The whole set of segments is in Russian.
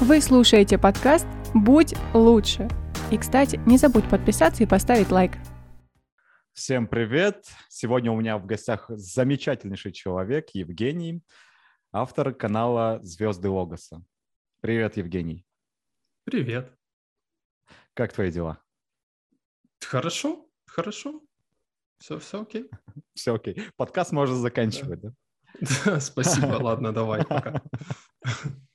Вы слушаете подкаст «Будь лучше». И, кстати, не забудь подписаться и поставить лайк. Всем привет! Сегодня у меня в гостях замечательнейший человек Евгений, автор канала «Звезды Логоса». Привет, Евгений. Привет. Как твои дела? Хорошо, хорошо. Все, все окей. Все окей. Подкаст можно заканчивать, да? да? Спасибо, ладно, давай, пока.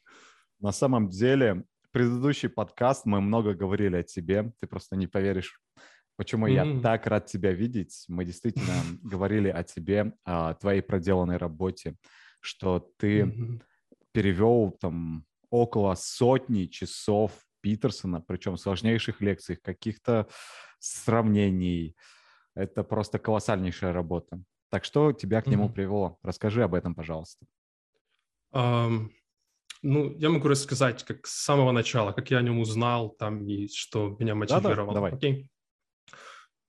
На самом деле, предыдущий подкаст мы много говорили о тебе. Ты просто не поверишь, почему mm-hmm. я так рад тебя видеть. Мы действительно говорили о тебе, о твоей проделанной работе, что ты mm-hmm. перевел там около сотни часов Питерсона, причем сложнейших лекций, каких-то сравнений. Это просто колоссальнейшая работа. Так что тебя к нему mm-hmm. привело? Расскажи об этом, пожалуйста. Um, ну, я могу рассказать, как с самого начала, как я о нем узнал, там, и что меня мотивировало. Да, да, давай. Окей.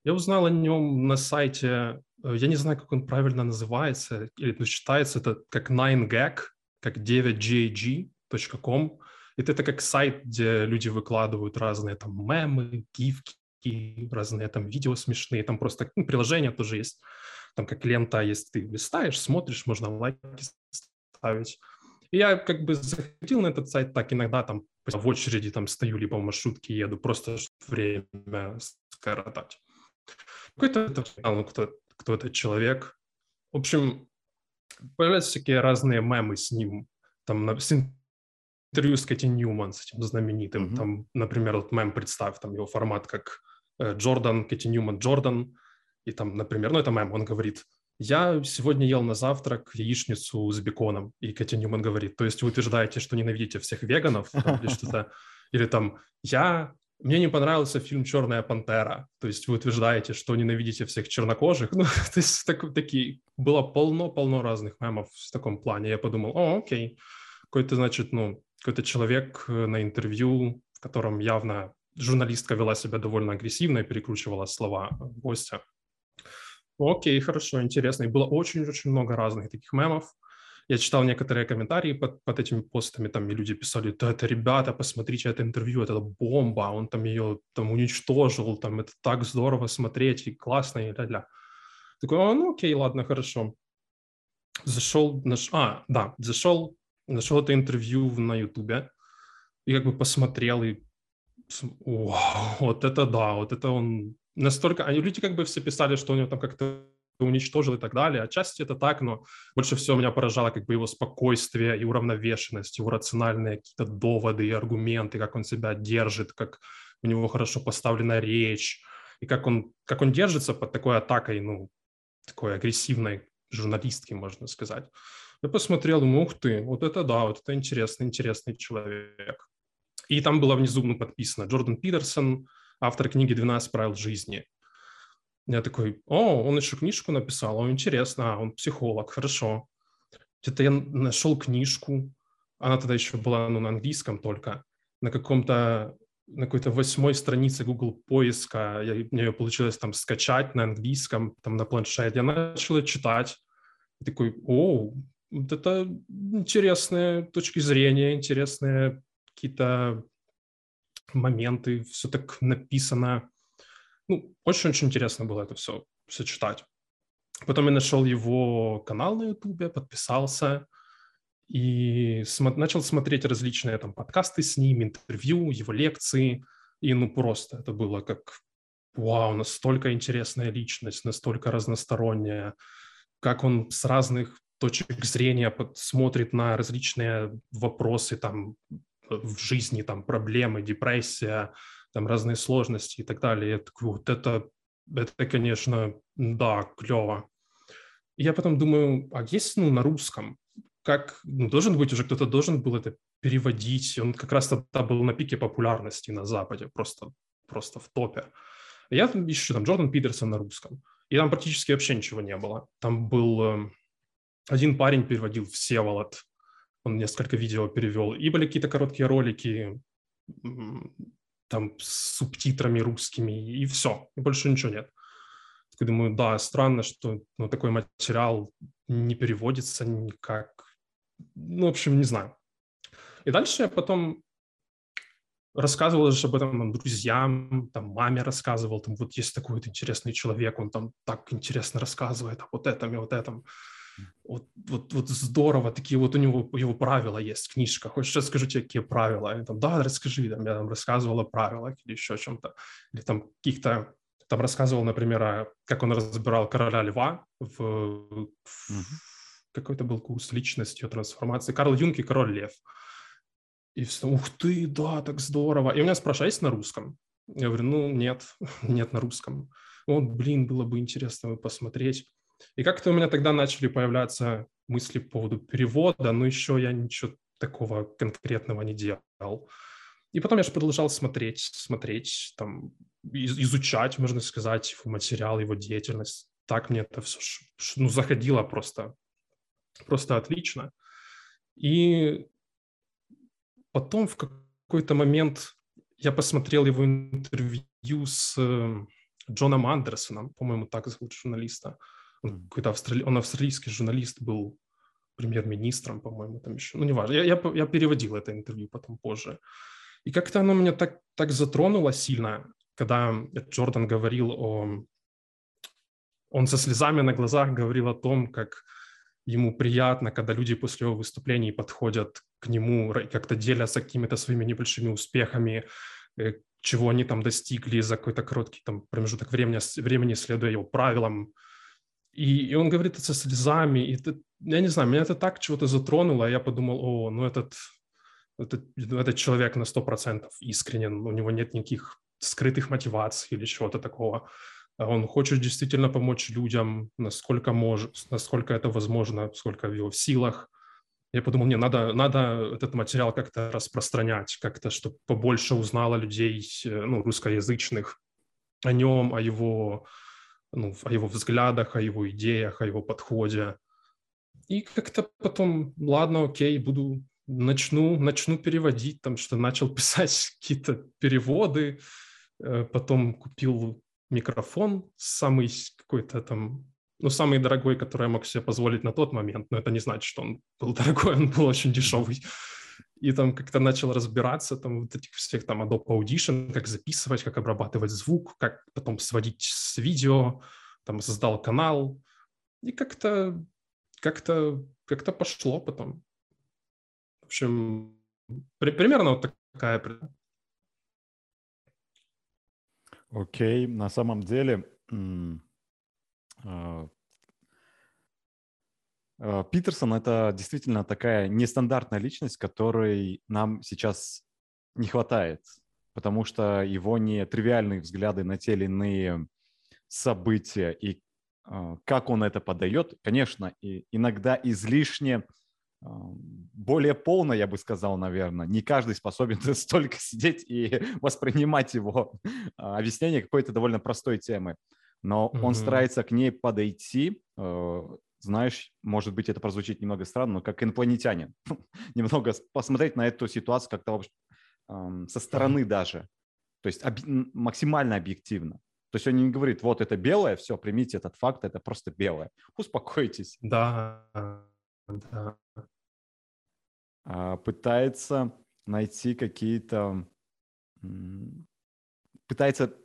Я узнал о нем на сайте, э, я не знаю, как он правильно называется, или ну, читается это как 9gag, как 9gg.com. Это, это как сайт, где люди выкладывают разные там мемы, гифки, разные там видео смешные, там просто ну, приложение тоже есть, там как лента есть, ты листаешь, смотришь, можно лайки ставить. И я как бы заходил на этот сайт так иногда там в очереди там стою, либо в маршрутке еду, просто время скоротать. Какой-то это, ну, кто, кто этот человек. В общем, появляются всякие разные мемы с ним. Там с интервью с Кэти Ньюман, с этим знаменитым. Mm-hmm. Там, например, вот мем, представь, там его формат как э, Джордан, Кэти Ньюман, Джордан. И там, например, ну это мем, он говорит – я сегодня ел на завтрак яичницу с беконом, и Катя Ньюман говорит, то есть вы утверждаете, что ненавидите всех веганов? Там, или что-то, или там, я, мне не понравился фильм «Черная пантера», то есть вы утверждаете, что ненавидите всех чернокожих, ну, то есть так, такие, было полно-полно разных мемов в таком плане, я подумал, о, окей, какой-то, значит, ну, какой-то человек э, на интервью, в котором явно журналистка вела себя довольно агрессивно и перекручивала слова гостя, Окей, хорошо, интересно. И было очень-очень много разных таких мемов. Я читал некоторые комментарии под, под этими постами, там и люди писали, да это, ребята, посмотрите это интервью, это бомба, он там ее там уничтожил, там это так здорово смотреть и классно, и ля-ля. Такой, а, ну окей, ладно, хорошо. Зашел, наш... а, да, зашел, нашел это интервью на ютубе и как бы посмотрел и Вау, вот это да, вот это он настолько... Они, люди как бы все писали, что у него там как-то уничтожил и так далее. Отчасти это так, но больше всего меня поражало как бы его спокойствие и уравновешенность, его рациональные какие-то доводы и аргументы, как он себя держит, как у него хорошо поставлена речь, и как он, как он держится под такой атакой, ну, такой агрессивной журналистки, можно сказать. Я посмотрел, думаю, ух ты, вот это да, вот это интересный, интересный человек. И там было внизу ну, подписано Джордан Питерсон, автор книги «12 правил жизни». Я такой, о, он еще книжку написал, о, интересно, а, он психолог, хорошо. Где-то я нашел книжку, она тогда еще была ну, на английском только, на каком-то на какой-то восьмой странице Google поиска, я, мне ее получилось там скачать на английском, там на планшете, я начал читать, и такой, о, вот это интересные точки зрения, интересные какие-то моменты, все так написано. Ну, очень-очень интересно было это все, все читать. Потом я нашел его канал на Ютубе, подписался и см- начал смотреть различные там подкасты с ним, интервью, его лекции. И ну просто это было как вау, настолько интересная личность, настолько разносторонняя, как он с разных точек зрения смотрит на различные вопросы там в жизни, там, проблемы, депрессия, там, разные сложности и так далее. Я такой, вот это, это, конечно, да, клево. Я потом думаю, а есть, ну, на русском? Как, ну, должен быть уже, кто-то должен был это переводить. Он как раз тогда был на пике популярности на Западе, просто, просто в топе. Я там ищу, там, Джордан Питерсон на русском. И там практически вообще ничего не было. Там был... Э, один парень переводил Всеволод, он несколько видео перевел, и были какие-то короткие ролики там с субтитрами русскими, и все, и больше ничего нет. Так думаю, да, странно, что ну, такой материал не переводится никак. Ну, в общем, не знаю. И дальше я потом рассказывал же об этом там, друзьям, там, маме рассказывал, там, вот есть такой вот интересный человек, он там так интересно рассказывает о вот этом и вот этом. Вот, вот, вот здорово, такие вот у него его правила есть, книжка. Хочешь, сейчас скажу тебе, какие правила? И там, да, расскажи, там, я там рассказывал о правилах или еще о чем-то. Или там каких-то, там рассказывал, например, как он разбирал короля льва в, в какой-то был курс личностью трансформации. Карл Юнг и король лев. И все, ух ты, да, так здорово. И у меня спрашивают, а есть на русском? Я говорю, ну, нет, нет на русском. Вот, блин, было бы интересно посмотреть. И как-то у меня тогда начали появляться мысли по поводу перевода, но еще я ничего такого конкретного не делал. И потом я же продолжал смотреть, смотреть, там, изучать, можно сказать, его материал, его деятельность. Так мне это все ну, заходило просто, просто отлично. И Потом в какой-то момент я посмотрел его интервью с э, Джоном Андерсоном, по-моему, так зовут журналиста. Он, какой-то австрали... он австралийский журналист был премьер-министром, по-моему, там еще. Ну, неважно. Я, я, я переводил это интервью потом позже. И как-то оно меня так, так затронуло сильно, когда Джордан говорил о... Он со слезами на глазах говорил о том, как ему приятно, когда люди после его выступлений подходят к нему, как-то делятся какими-то своими небольшими успехами, э, чего они там достигли за какой-то короткий там, промежуток времени, времени, следуя его правилам. И, и он говорит это со слезами. И это, я не знаю, меня это так чего-то затронуло, я подумал, о, ну этот, этот, этот человек на 100% искренен, у него нет никаких скрытых мотиваций или чего-то такого. А он хочет действительно помочь людям, насколько может, насколько это возможно, сколько в его силах. Я подумал, не, надо, надо этот материал как-то распространять, как-то, чтобы побольше узнало людей, э, ну, русскоязычных о нем, о его, ну, о его взглядах, о его идеях, о его подходе. И как-то потом, ладно, окей, буду, начну, начну переводить, там, что начал писать какие-то переводы, э, потом купил микрофон, самый какой-то там, ну, самый дорогой, который я мог себе позволить на тот момент, но это не значит, что он был дорогой, он был очень дешевый. И там как-то начал разбираться там вот этих всех там Adobe Audition, как записывать, как обрабатывать звук, как потом сводить с видео, там создал канал. И как-то как-то как-то пошло потом. В общем, при, примерно вот такая Окей, на самом деле а, Питерсон это действительно такая нестандартная личность, которой нам сейчас не хватает, потому что его не тривиальные взгляды на те или иные события и а, как он это подает, конечно, и иногда излишне более полно, я бы сказал, наверное. Не каждый способен столько сидеть и воспринимать его объяснение какой-то довольно простой темы. Но mm-hmm. он старается к ней подойти, э, знаешь, может быть, это прозвучит немного странно, но как инопланетянин. немного посмотреть на эту ситуацию как-то со стороны даже. То есть максимально объективно. То есть он не говорит, вот это белое, все, примите этот факт, это просто белое. Успокойтесь. Да, да. А, пытается найти какие-то... Пытается,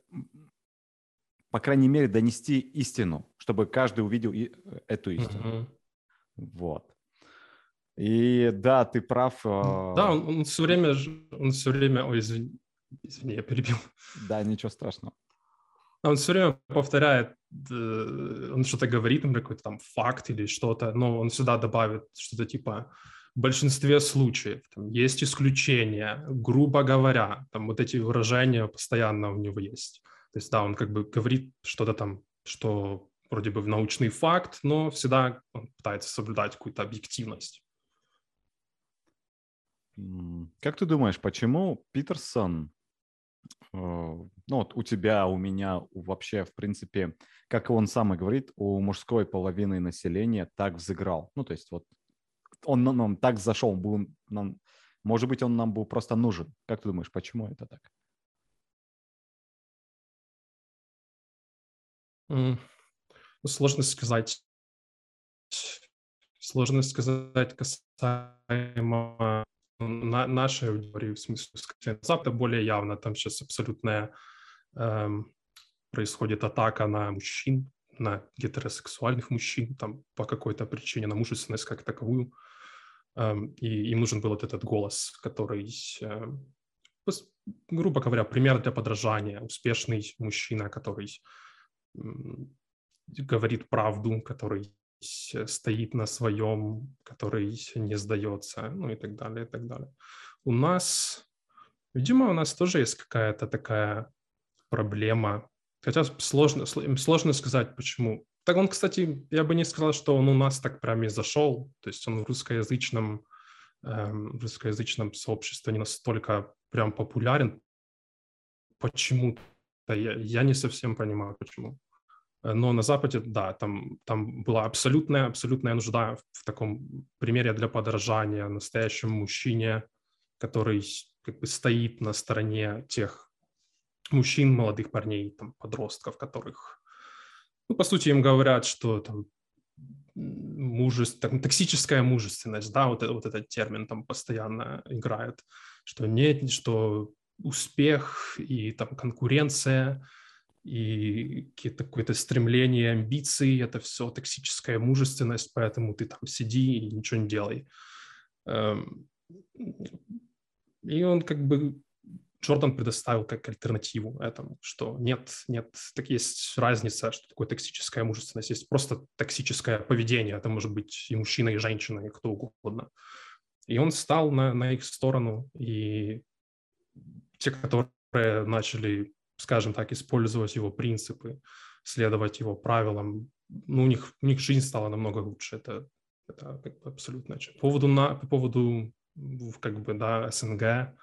по крайней мере, донести истину, чтобы каждый увидел э, эту истину. Uh-huh. Вот. И да, ты прав. А, да, он, он все время, он все время, ой, извини, извини, я перебил. Да, ничего страшного. Он все время повторяет, он что-то говорит, например, какой-то там факт или что-то, но он сюда добавит что-то типа в большинстве случаев. Там есть исключения, грубо говоря, там вот эти выражения постоянно у него есть. То есть, да, он как бы говорит что-то там, что вроде бы в научный факт, но всегда он пытается соблюдать какую-то объективность. Как ты думаешь, почему Питерсон, э, ну вот у тебя, у меня, вообще, в принципе, как он сам и говорит, у мужской половины населения так взыграл? Ну, то есть вот он нам так зашел, был нам, может быть, он нам был просто нужен. Как ты думаешь, почему это так? Сложно сказать. Сложно сказать касаемо на, нашей аудитории, в смысле, на Западе более явно, там сейчас абсолютная эм, происходит атака на мужчин, на гетеросексуальных мужчин, там по какой-то причине, на мужественность как таковую. Эм, и им нужен был вот этот голос, который, эм, грубо говоря, пример для подражания, успешный мужчина, который говорит правду, который стоит на своем, который не сдается, ну и так далее, и так далее. У нас, видимо, у нас тоже есть какая-то такая проблема, хотя сложно, сложно сказать, почему. Так он, кстати, я бы не сказал, что он у нас так прям и зашел, то есть он в русскоязычном, эм, русскоязычном сообществе не настолько прям популярен. Почему-то я, я не совсем понимаю, почему. Э, но на Западе, да, там, там была абсолютная, абсолютная нужда в таком примере для подражания настоящему мужчине, который как бы стоит на стороне тех мужчин, молодых парней, там, подростков, которых, ну, по сути, им говорят, что там мужество, так, токсическая мужественность, да, вот, вот этот термин там постоянно играет, что нет, что успех и там конкуренция – и какие-то какое-то стремление, амбиции, это все токсическая мужественность, поэтому ты там сиди и ничего не делай. Эм, и он как бы Джордан предоставил как альтернативу этому, что нет, нет, так есть разница, что такое токсическая мужественность, есть просто токсическое поведение, это может быть и мужчина, и женщина, и кто угодно. И он стал на, на их сторону, и те, которые начали скажем так, использовать его принципы, следовать его правилам, ну, у них, у них жизнь стала намного лучше. Это, это абсолютно. По поводу, на, по поводу как бы, да, СНГ,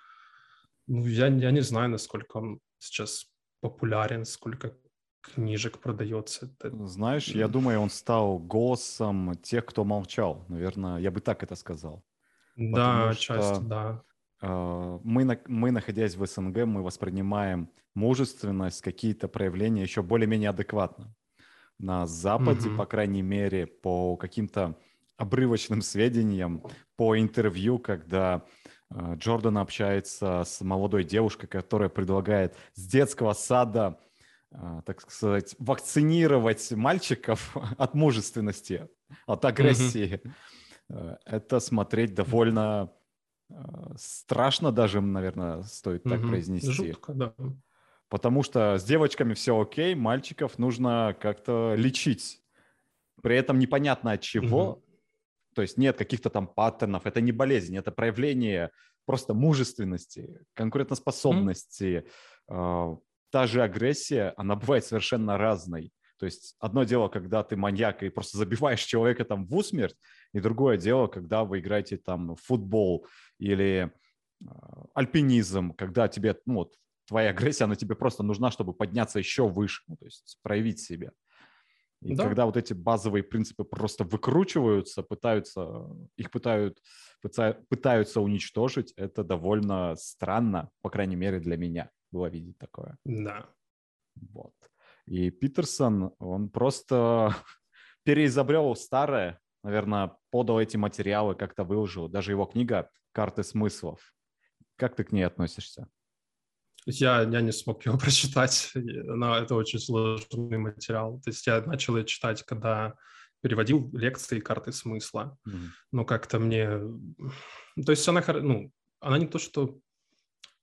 ну, я, я не знаю, насколько он сейчас популярен, сколько книжек продается. Это... Знаешь, я думаю, он стал голосом тех, кто молчал. Наверное, я бы так это сказал. Да, часто, да. А, мы, мы, находясь в СНГ, мы воспринимаем мужественность, какие-то проявления еще более-менее адекватно. На Западе, mm-hmm. по крайней мере, по каким-то обрывочным сведениям, по интервью, когда э, Джордан общается с молодой девушкой, которая предлагает с детского сада, э, так сказать, вакцинировать мальчиков от мужественности, от агрессии. Mm-hmm. Это смотреть довольно страшно даже, наверное, стоит так угу. произнести. Жутко, да. Потому что с девочками все окей, мальчиков нужно как-то лечить. При этом непонятно от чего. Угу. То есть нет каких-то там паттернов. Это не болезнь, это проявление просто мужественности, конкурентоспособности. Угу. Та же агрессия, она бывает совершенно разной. То есть одно дело, когда ты маньяк и просто забиваешь человека там в усмерть, и другое дело, когда вы играете там в футбол или э, альпинизм, когда тебе, ну вот, твоя агрессия, она тебе просто нужна, чтобы подняться еще выше, ну, то есть проявить себя. И да. когда вот эти базовые принципы просто выкручиваются, пытаются, их пытают, пытаются уничтожить, это довольно странно, по крайней мере для меня было видеть такое. Да. Вот. И Питерсон, он просто переизобрел старое, наверное, подал эти материалы, как-то выложил. Даже его книга «Карты смыслов». Как ты к ней относишься? Я, я не смог его прочитать, но это очень сложный материал. То есть я начал ее читать, когда переводил лекции «Карты смысла». Mm-hmm. Но как-то мне... То есть она, ну, она не то, что...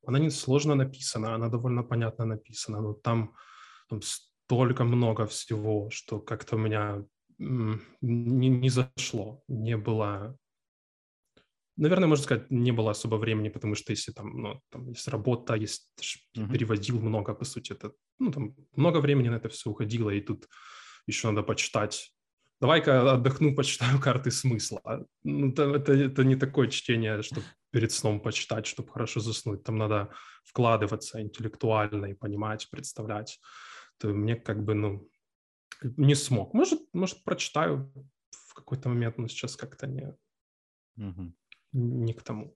Она не сложно написана, она довольно понятно написана, но там, там столько много всего, что как-то у меня не, не зашло, не было... Наверное, можно сказать, не было особо времени, потому что если там, ну, там есть работа, есть uh-huh. переводил много, по сути, это, ну, там много времени на это все уходило, и тут еще надо почитать. Давай-ка отдохну, почитаю карты смысла. Ну, это, это, это не такое чтение, чтобы перед сном почитать, чтобы хорошо заснуть. Там надо вкладываться интеллектуально и понимать, представлять то мне как бы, ну, не смог. Может, может прочитаю в какой-то момент, но сейчас как-то не, угу. не к тому.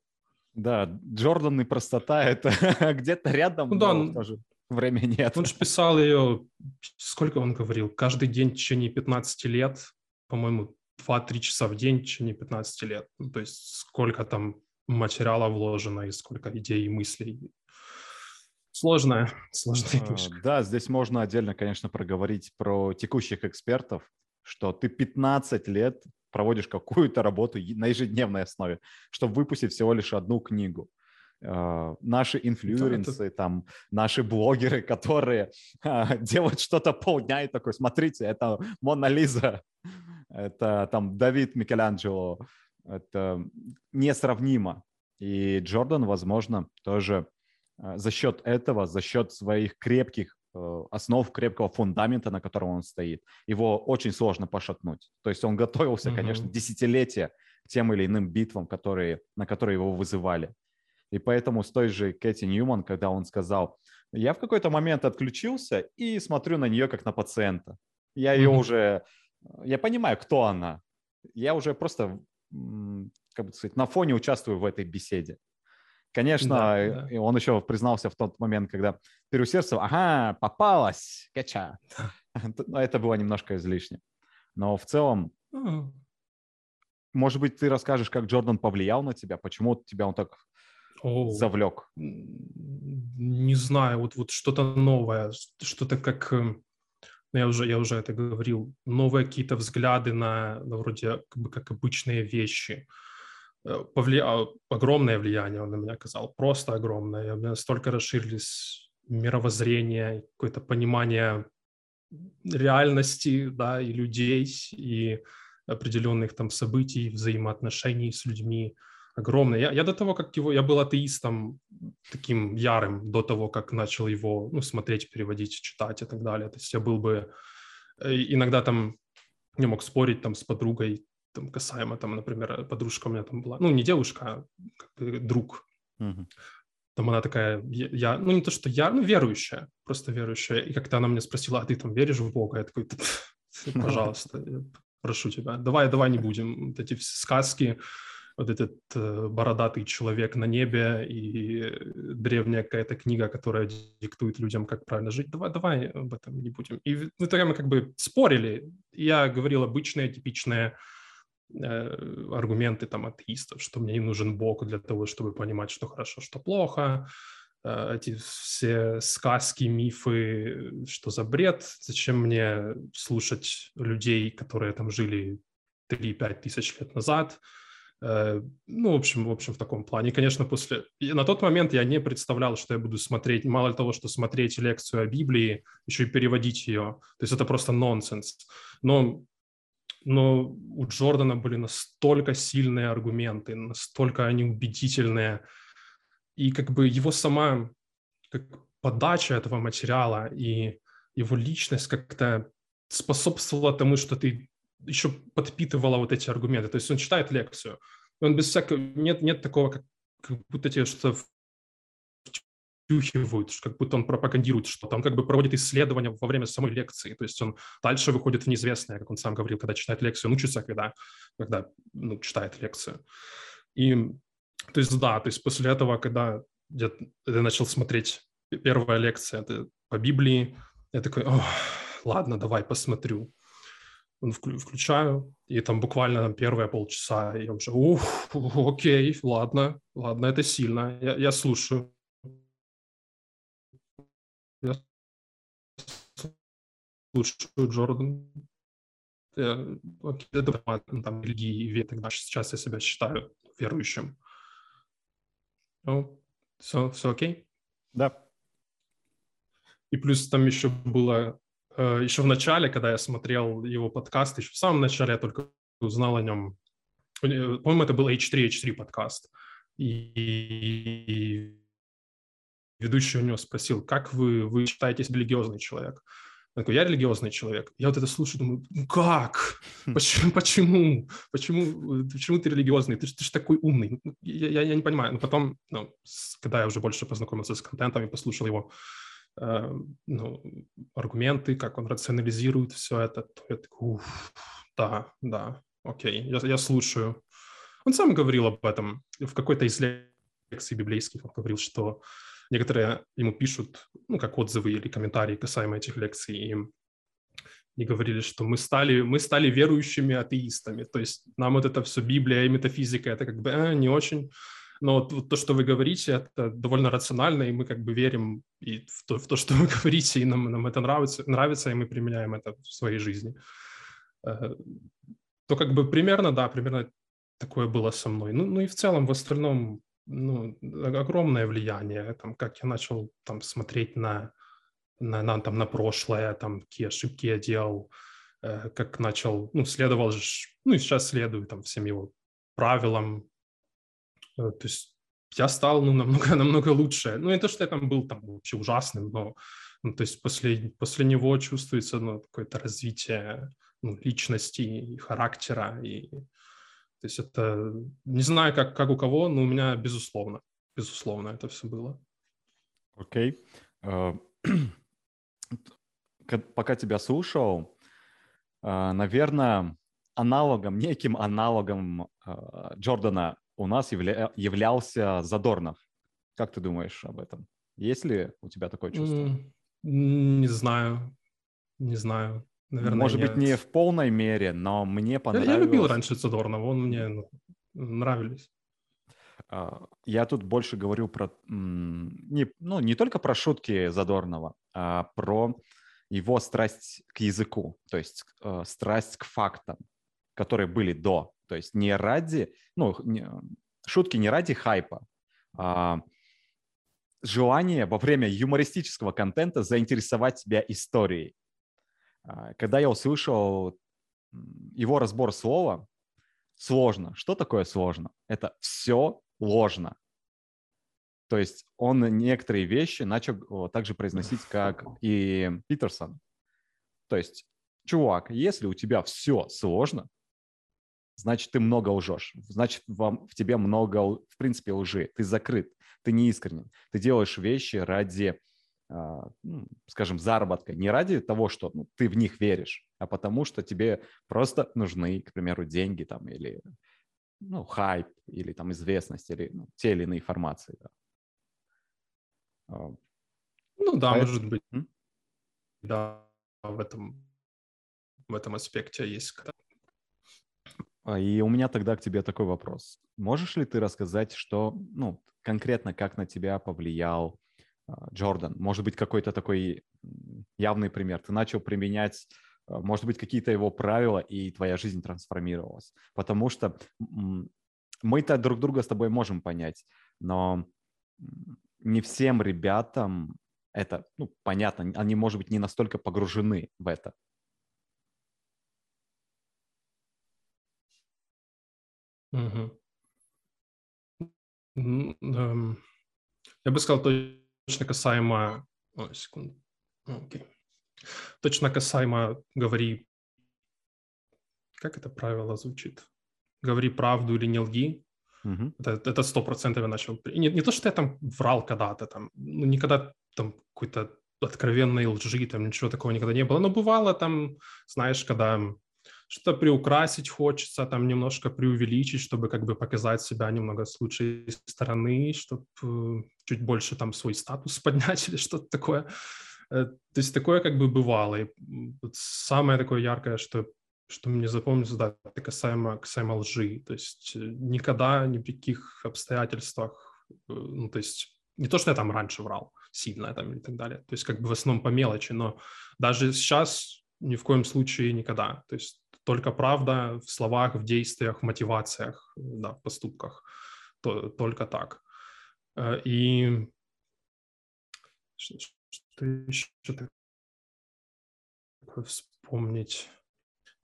Да, Джордан и простота — это где-то рядом, ну, да, но тоже времени нет. Он же писал ее, сколько он говорил, каждый день в течение 15 лет, по-моему, 2-3 часа в день в течение 15 лет. Ну, то есть сколько там материала вложено, и сколько идей и мыслей. Сложная, сложная книжка. Да, здесь можно отдельно, конечно, проговорить про текущих экспертов, что ты 15 лет проводишь какую-то работу на ежедневной основе, чтобы выпустить всего лишь одну книгу. Uh, наши инфлюенсы, это... там, наши блогеры, которые uh, делают что-то полдня и такой, смотрите, это Мона Лиза, это там Давид Микеланджело, это несравнимо. И Джордан, возможно, тоже за счет этого, за счет своих крепких Э, основ крепкого фундамента, на котором он стоит. Его очень сложно пошатнуть. То есть он готовился, mm-hmm. конечно, десятилетия к тем или иным битвам, которые, на которые его вызывали. И поэтому с той же Кэти Ньюман, когда он сказал, я в какой-то момент отключился и смотрю на нее как на пациента. Я ее mm-hmm. уже, я понимаю, кто она. Я уже просто, как бы сказать, на фоне участвую в этой беседе. Конечно, да, да. он еще признался в тот момент, когда переусердствовал, ага, попалась, кача. Это было немножко излишне. Но в целом, может быть, ты расскажешь, как Джордан повлиял на тебя, почему тебя он так О, завлек? Не знаю, вот, вот что-то новое, что-то как, эм, ну, я уже, я уже это говорил, новые какие-то взгляды на, на вроде как, бы, как обычные вещи. Э, повлиял, огромное влияние он на меня оказал, просто огромное. У меня настолько расширились мировоззрение, какое-то понимание реальности, да, и людей, и определенных там событий, взаимоотношений с людьми огромное. Я, я до того, как его, я был атеистом таким ярым, до того, как начал его, ну, смотреть, переводить, читать и так далее. То есть я был бы э, иногда там не мог спорить там с подругой, там, касаемо, там, например, подружка у меня там была, ну, не девушка, а как бы друг. Uh-huh. Там она такая, я, ну, не то, что я, ну, верующая, просто верующая. И как-то она меня спросила, а ты там веришь в Бога? Я такой, пожалуйста, прошу тебя, давай, давай не будем. Вот эти сказки, вот этот э, бородатый человек на небе и древняя какая-то книга, которая диктует людям, как правильно жить. Давай, давай об этом не будем. И в итоге мы как бы спорили. Я говорил обычное, типичное аргументы там атеистов, что мне не нужен Бог для того, чтобы понимать, что хорошо, что плохо, э, эти все сказки, мифы, что за бред, зачем мне слушать людей, которые там жили 3-5 тысяч лет назад, э, ну, в общем, в общем, в таком плане. конечно, после... И на тот момент я не представлял, что я буду смотреть, мало того, что смотреть лекцию о Библии, еще и переводить ее. То есть это просто нонсенс. Но но у Джордана были настолько сильные аргументы, настолько они убедительные, и как бы его сама как подача этого материала и его личность как-то способствовала тому, что ты еще подпитывала вот эти аргументы. То есть он читает лекцию, он без всякого... Нет, нет такого, как, как будто тебе что втюхивают, как будто он пропагандирует что-то. Он как бы проводит исследования во время самой лекции. То есть он дальше выходит в неизвестное, как он сам говорил, когда читает лекцию. Он учится, когда, когда ну, читает лекцию. И, то есть, да, то есть после этого, когда я, я начал смотреть первая лекция это по Библии, я такой, ладно, давай посмотрю. Включаю, и там буквально там первые полчаса я уже, ух, окей, ладно, ладно, это сильно, я, я слушаю. Я слушаю Джордан. Я, это там религии и так далее. Сейчас я себя считаю верующим. Ну, все, все окей? Да. И плюс там еще было, э, еще в начале, когда я смотрел его подкаст, еще в самом начале я только узнал о нем. По-моему, это был H3, H3 подкаст. И ведущий у него спросил, как вы, вы считаетесь религиозный человек? Он такой, я религиозный человек. Я вот это слушаю, думаю, ну как? Хм. Почему? Почему? Почему, почему ты религиозный? Ты, ты же такой умный. Ну, я, я, я не понимаю. Но потом, ну, когда я уже больше познакомился с контентом и послушал его э, ну, аргументы, как он рационализирует все это, то я такой, уф, да, да, окей, я, я слушаю. Он сам говорил об этом в какой-то из лекций библейских. Он говорил, что Некоторые ему пишут, ну, как отзывы или комментарии касаемо этих лекций, и, и говорили, что мы стали, мы стали верующими атеистами, то есть нам вот это все Библия и метафизика, это как бы э, не очень, Но вот то, что вы говорите, это довольно рационально, и мы как бы верим и в то, в то что вы говорите, и нам, нам это нравится, нравится, и мы применяем это в своей жизни. Э, то как бы примерно, да, примерно такое было со мной. Ну, ну и в целом, в остальном, ну, огромное влияние, там, как я начал там смотреть на, на, на, там, на прошлое, там, какие ошибки я делал, э, как начал, ну, следовал же, ну, и сейчас следую там всем его правилам, э, то есть я стал, ну, намного, намного лучше. Ну, не то, что я там был там вообще ужасным, но, ну, то есть после, после него чувствуется, ну, какое-то развитие, ну, личности и характера, и то есть это, не знаю, как, как у кого, но у меня безусловно, безусловно это все было. Окей. Okay. Uh, пока тебя слушал, uh, наверное, аналогом, неким аналогом uh, Джордана у нас явля- являлся Задорнов. Как ты думаешь об этом? Есть ли у тебя такое чувство? Mm, не знаю, не знаю. Наверное, Может нет. быть, не в полной мере, но мне понравилось. Я, я любил раньше Задорнова, он мне ну, нравились. А, я тут больше говорю про не, ну, не только про шутки Задорнова, а про его страсть к языку, то есть э, страсть к фактам, которые были до. То есть не ради, ну, не, шутки не ради хайпа, а желание во время юмористического контента заинтересовать себя историей. А, когда я услышал его разбор слова, сложно. Что такое сложно? Это все ложно. То есть он некоторые вещи начал также произносить, как и Питерсон. То есть, чувак, если у тебя все сложно, значит, ты много лжешь. Значит, вам, в тебе много, в принципе, лжи. Ты закрыт, ты не искренен. Ты делаешь вещи ради скажем, заработка не ради того, что ну, ты в них веришь, а потому что тебе просто нужны, к примеру, деньги там или ну, хайп, или там известность, или ну, те или иные формации. Да. А, ну да, Поэтому... может быть. М? Да, в этом, в этом аспекте есть. А, и у меня тогда к тебе такой вопрос. Можешь ли ты рассказать, что, ну, конкретно как на тебя повлиял а, Джордан? Может быть, какой-то такой явный пример. Ты начал применять, а, может быть, какие-то его правила, и твоя жизнь трансформировалась. Потому что мы-то друг друга с тобой можем понять, но не всем ребятам это, ну, понятно, они, может быть, не настолько погружены в это. Угу. Я бы сказал, то точно касаемо... О, секунду. Окей. Точно касаемо говори... Как это правило звучит? Говори правду или не лги. Угу. Это сто процентов я начал... Не, не то, что я там врал когда-то, там, ну, никогда там какой-то откровенной лжи, там ничего такого никогда не было. Но бывало там, знаешь, когда что-то приукрасить хочется, там немножко преувеличить, чтобы как бы показать себя немного с лучшей стороны, чтобы э, чуть больше там свой статус поднять или что-то такое. Э, то есть такое как бы бывало. И самое такое яркое, что что мне запомнится, да, это касаемо, касаемо лжи. То есть э, никогда, ни при каких обстоятельствах, ну, то есть не то, что я там раньше врал сильно там и так далее, то есть как бы в основном по мелочи, но даже сейчас ни в коем случае никогда. То есть только правда в словах, в действиях, в мотивациях, да, в поступках. То, только так. Э, и что, еще такое вспомнить?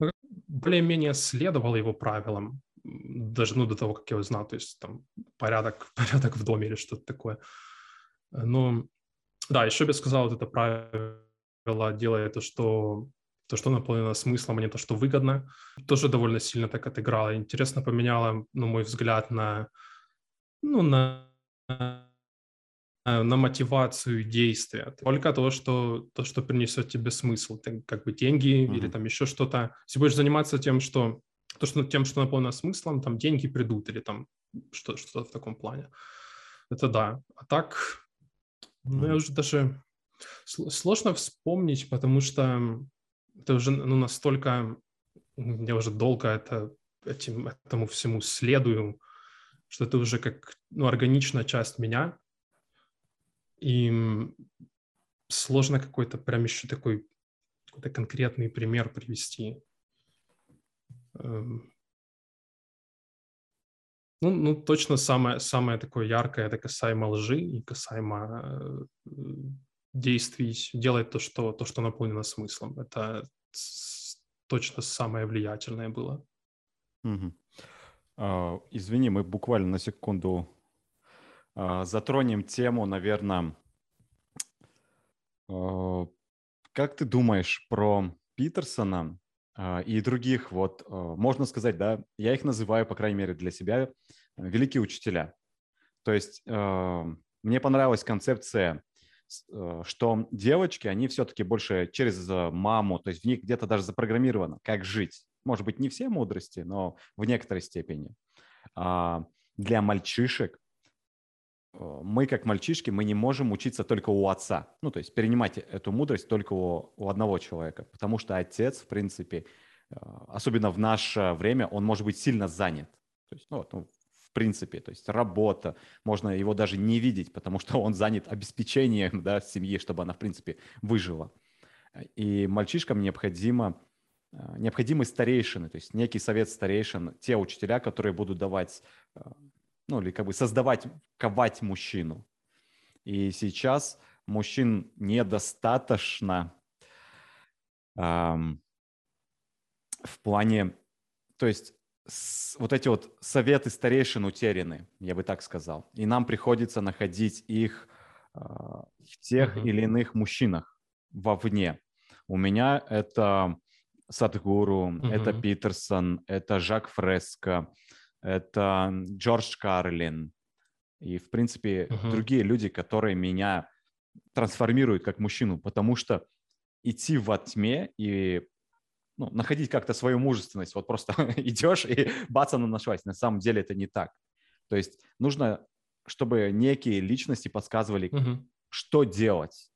Ну, более-менее следовал его правилам, даже ну, до того, как я его знал, то есть там порядок, порядок в доме или что-то такое. Но да, еще бы сказал, вот это правило делает то, что то, что наполнено смыслом, а не то, что выгодно, тоже довольно сильно так отыграло. Интересно поменяло, на мой взгляд, на, ну, на, на мотивацию действия. Только то, что, то, что принесет тебе смысл, ты, как бы деньги mm-hmm. или там еще что-то. Если будешь заниматься тем, что то, что тем, что наполнено смыслом, там деньги придут или там что, что-то в таком плане. Это да. А так, ну, я уже даже сложно вспомнить, потому что это уже ну, настолько, я уже долго это, этим, этому всему следую, что это уже как ну, органичная часть меня. И сложно какой-то прям еще такой какой-то конкретный пример привести. Эм. Ну, ну, точно самое, самое такое яркое это касаемо лжи и касаемо э, действий, делать то, что, то, что наполнено смыслом. Это точно самое влиятельное было. Угу. А, извини, мы буквально на секунду а, затронем тему, наверное. А, как ты думаешь про Питерсона а, и других, вот, а, можно сказать, да, я их называю, по крайней мере, для себя великие учителя. То есть а, мне понравилась концепция, что девочки, они все-таки больше через маму, то есть в них где-то даже запрограммировано, как жить. Может быть, не все мудрости, но в некоторой степени. Для мальчишек Э, мы, как мальчишки, мы не можем учиться только у отца. Ну, то есть перенимать эту мудрость только у, у одного человека. Потому что отец, в принципе, э, особенно в наше время, он может быть сильно занят. То есть, ну, вот, ну, принципе, то есть работа, можно его даже не видеть, потому что он занят обеспечением да, семьи, чтобы она, в принципе, выжила. И мальчишкам необходимо, э, необходимы старейшины, то есть некий совет старейшин, те учителя, которые будут давать ну или как бы создавать, ковать мужчину. И сейчас мужчин недостаточно эм, в плане, то есть вот эти вот советы старейшин утеряны, я бы так сказал. И нам приходится находить их э, в тех uh-huh. или иных мужчинах вовне. У меня это Садгуру, uh-huh. это Питерсон, это Жак Фреско, это Джордж Карлин и, в принципе, uh-huh. другие люди, которые меня трансформируют как мужчину, потому что идти во тьме и ну, находить как-то свою мужественность, вот просто идешь и бац, она нашлась. На самом деле это не так. То есть нужно, чтобы некие личности подсказывали, uh-huh. что делать.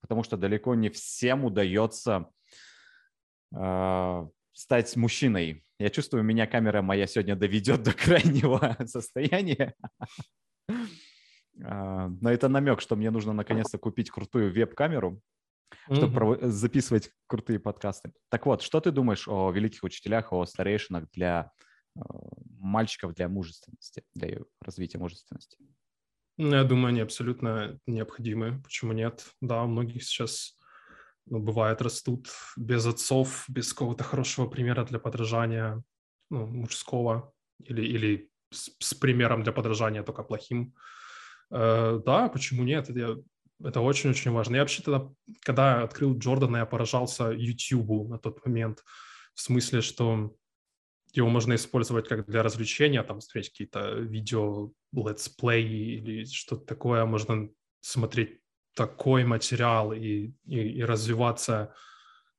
Потому что далеко не всем удается э, стать мужчиной. Я чувствую, меня камера моя сегодня доведет до крайнего состояния. А, но это намек, что мне нужно наконец-то купить крутую веб-камеру, чтобы mm-hmm. записывать крутые подкасты. Так вот, что ты думаешь о великих учителях, о старейшинах для э, мальчиков, для мужественности, для развития мужественности? Ну, я думаю, они абсолютно необходимы. Почему нет? Да, у многих сейчас ну, бывает, растут без отцов, без какого-то хорошего примера для подражания, ну, мужского, или, или с, с примером для подражания только плохим. Э, да, почему нет? Это, это очень-очень важно. Я вообще тогда, когда открыл Джордана, я поражался YouTube на тот момент, в смысле, что его можно использовать как для развлечения, там смотреть какие-то видео, летсплей или что-то такое, можно смотреть такой материал и, и, и развиваться,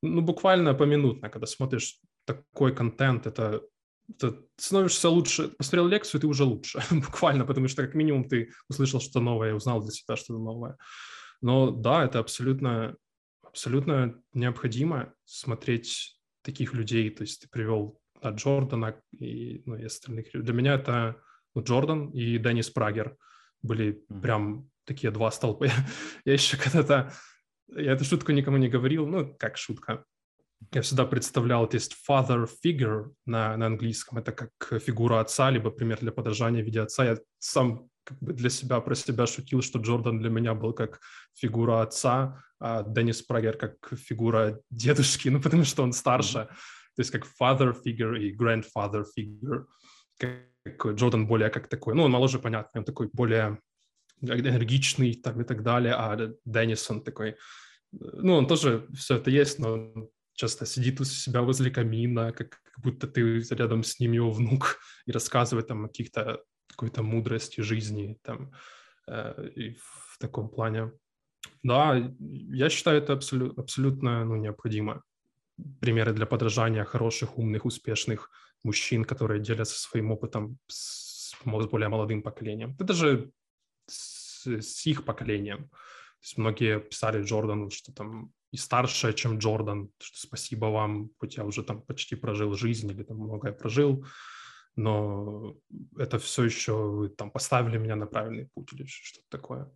ну, буквально поминутно, когда смотришь такой контент, это, это становишься лучше. Посмотрел лекцию, ты уже лучше, буквально, потому что как минимум ты услышал что-то новое, узнал для себя что-то новое. Но да, это абсолютно, абсолютно необходимо смотреть таких людей. То есть ты привел да, Джордана и, ну, и остальных. Для меня это ну, Джордан и Деннис Прагер были mm-hmm. прям такие два столпа. Я еще когда-то, я эту шутку никому не говорил, ну, как шутка. Я всегда представлял, то есть father figure на, на английском, это как фигура отца, либо пример для подражания в виде отца. Я сам как бы для себя, про себя шутил, что Джордан для меня был как фигура отца, а Деннис Прагер как фигура дедушки, ну, потому что он старше. Mm-hmm. То есть как father figure и grandfather figure. Как Джордан более как такой, ну, он моложе, понятно, он такой более энергичный там, и так далее, а Деннисон такой, ну, он тоже все это есть, но часто сидит у себя возле камина, как, как будто ты рядом с ним его внук, и рассказывает там каких-то какой-то мудрости жизни там э, и в таком плане. Да, я считаю это абсолют, абсолютно ну, необходимо. Примеры для подражания хороших, умных, успешных мужчин, которые делятся своим опытом с, с более молодым поколением. Это же с, с их поколением. То есть многие писали Джордану, что там и старше, чем Джордан, что спасибо вам, хоть я уже там почти прожил жизнь или там многое прожил, но это все еще вы там поставили меня на правильный путь или что-то такое.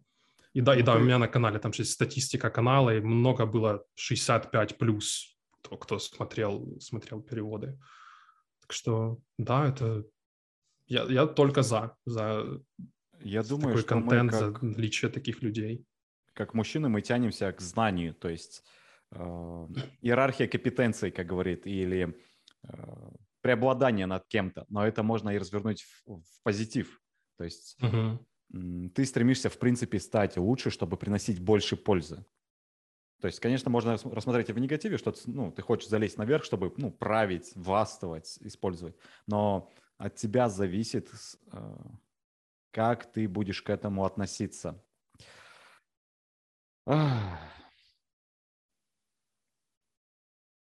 И да, и да, у меня на канале там есть статистика канала, и много было 65 плюс, кто, кто смотрел, смотрел переводы. Так что, да, это я, я только за, за я думаю, такой что контент, мы как, за наличие таких людей. Как мужчины мы тянемся к знанию, то есть э, иерархия компетенций, как говорит, или э, преобладание над кем-то, но это можно и развернуть в, в позитив. То есть угу ты стремишься, в принципе, стать лучше, чтобы приносить больше пользы. То есть, конечно, можно рассмотреть и в негативе, что ну, ты хочешь залезть наверх, чтобы ну, править, властвовать, использовать. Но от тебя зависит, э, как ты будешь к этому относиться.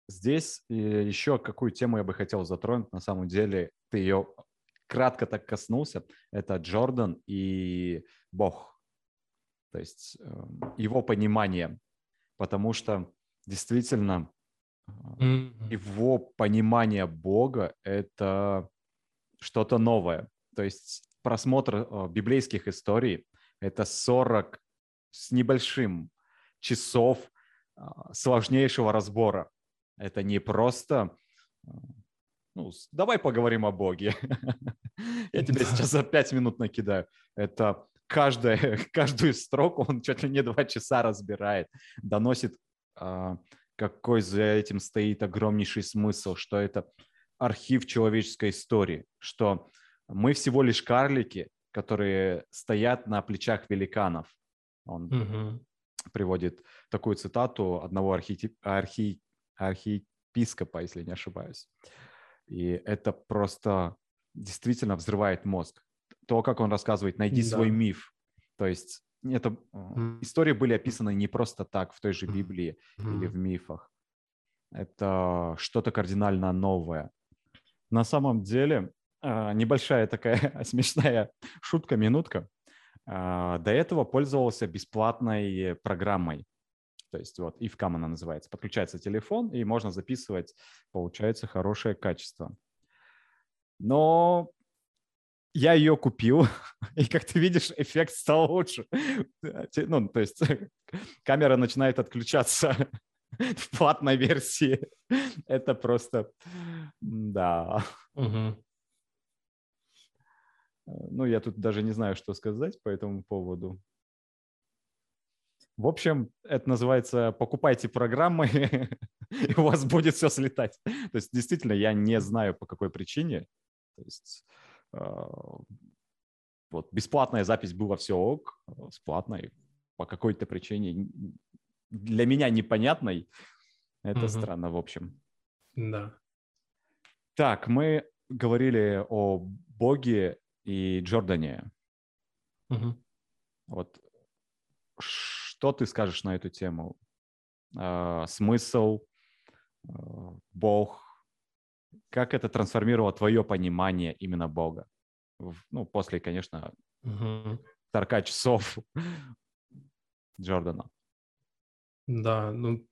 Здесь э, еще какую тему я бы хотел затронуть. На самом деле ты ее кратко так коснулся, это Джордан и Бог. То есть эм, его понимание. Потому что действительно mm-hmm. его понимание Бога – это что-то новое. То есть просмотр э, библейских историй – это 40 с небольшим часов а, сложнейшего разбора. Это не просто э, ну, давай поговорим о Боге. Я тебе сейчас за пять минут накидаю. Это каждая, каждую строку он чуть ли не два часа разбирает, доносит, а, какой за этим стоит огромнейший смысл, что это архив человеческой истории, что мы всего лишь карлики, которые стоят на плечах великанов. Он угу. приводит такую цитату одного архи... архи... архиепископа, если не ошибаюсь. И это просто действительно взрывает мозг. То, как он рассказывает, найди да. свой миф. То есть это mm. истории были описаны не просто так в той же Библии или в мифах. Это что-то кардинально новое. На самом деле, а, небольшая такая смешная шутка, минутка. А, до этого пользовался бесплатной программой то есть вот IFCAM она называется. Подключается телефон, и можно записывать, получается, хорошее качество. Но я ее купил, и, как ты видишь, эффект стал лучше. Ну, то есть камера начинает отключаться в платной версии. Это просто, да. Угу. Ну, я тут даже не знаю, что сказать по этому поводу. В общем, это называется «покупайте программы, и у вас будет все слетать». То есть, действительно, я не знаю, по какой причине. То есть, э, вот бесплатная запись была все ок, с платной по какой-то причине для меня непонятной. Это угу. странно, в общем. Да. Так, мы говорили о Боге и Джордане. Угу. Вот что ты скажешь на эту тему? А, смысл, а, Бог, как это трансформировало твое понимание именно Бога? Ну, после, конечно, угу. 40 часов Джордана. Да, ну,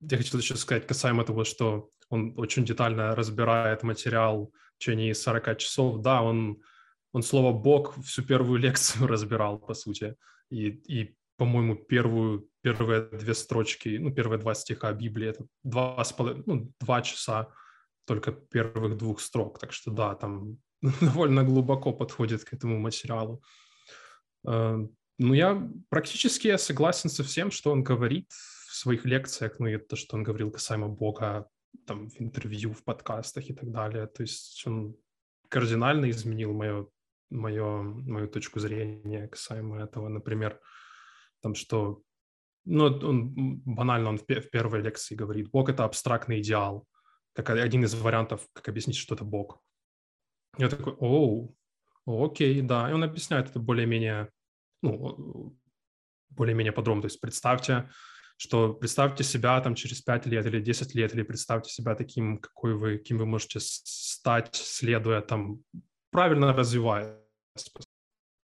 я хочу еще сказать касаемо того, что он очень детально разбирает материал в течение 40 часов. Да, он, он слово «бог» всю первую лекцию разбирал, по сути, и, и по-моему, первую, первые две строчки, ну, первые два стиха Библии, это два, с половиной, ну, два часа только первых двух строк. Так что да, там довольно глубоко подходит к этому материалу. Э, ну, я практически согласен со всем, что он говорит в своих лекциях, ну, и то, что он говорил касаемо Бога, там, в интервью, в подкастах и так далее. То есть он кардинально изменил мое, мое, мою точку зрения касаемо этого. Например, там, что, ну, он банально, он в, в первой лекции говорит, Бог — это абстрактный идеал, как один из вариантов, как объяснить, что это Бог. Я такой, оу, окей, да, и он объясняет это более-менее, ну, более-менее подробно, то есть представьте, что представьте себя там через 5 лет или 10 лет, или представьте себя таким, какой вы, кем вы можете стать, следуя там, правильно развиваясь,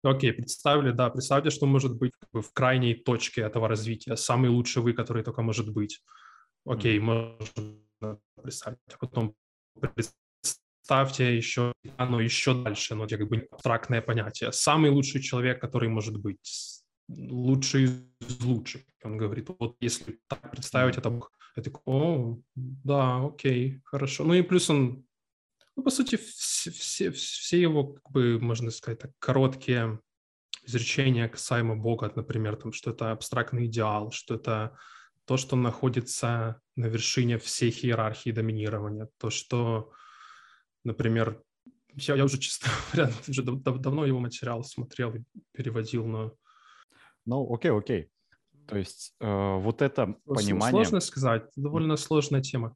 Окей, представили, да, представьте, что может быть как бы, в крайней точке этого развития, самый лучший вы, который только может быть. Окей, можно представить. А потом представьте еще оно еще дальше, но как бы абстрактное понятие. Самый лучший человек, который может быть, лучший из лучших. Он говорит, вот если так представить это, такой, о, да, окей, хорошо. Ну и плюс он, ну, по сути, все, все, все его, как бы, можно сказать, так, короткие изречения касаемо Бога, например, там, что это абстрактный идеал, что это то, что находится на вершине всей иерархии доминирования, то, что, например, я, я уже, честно говоря, уже дав давно его материал смотрел и переводил, но... Ну, окей, окей. То есть э, вот это понимание... Сложно сказать, довольно сложная тема.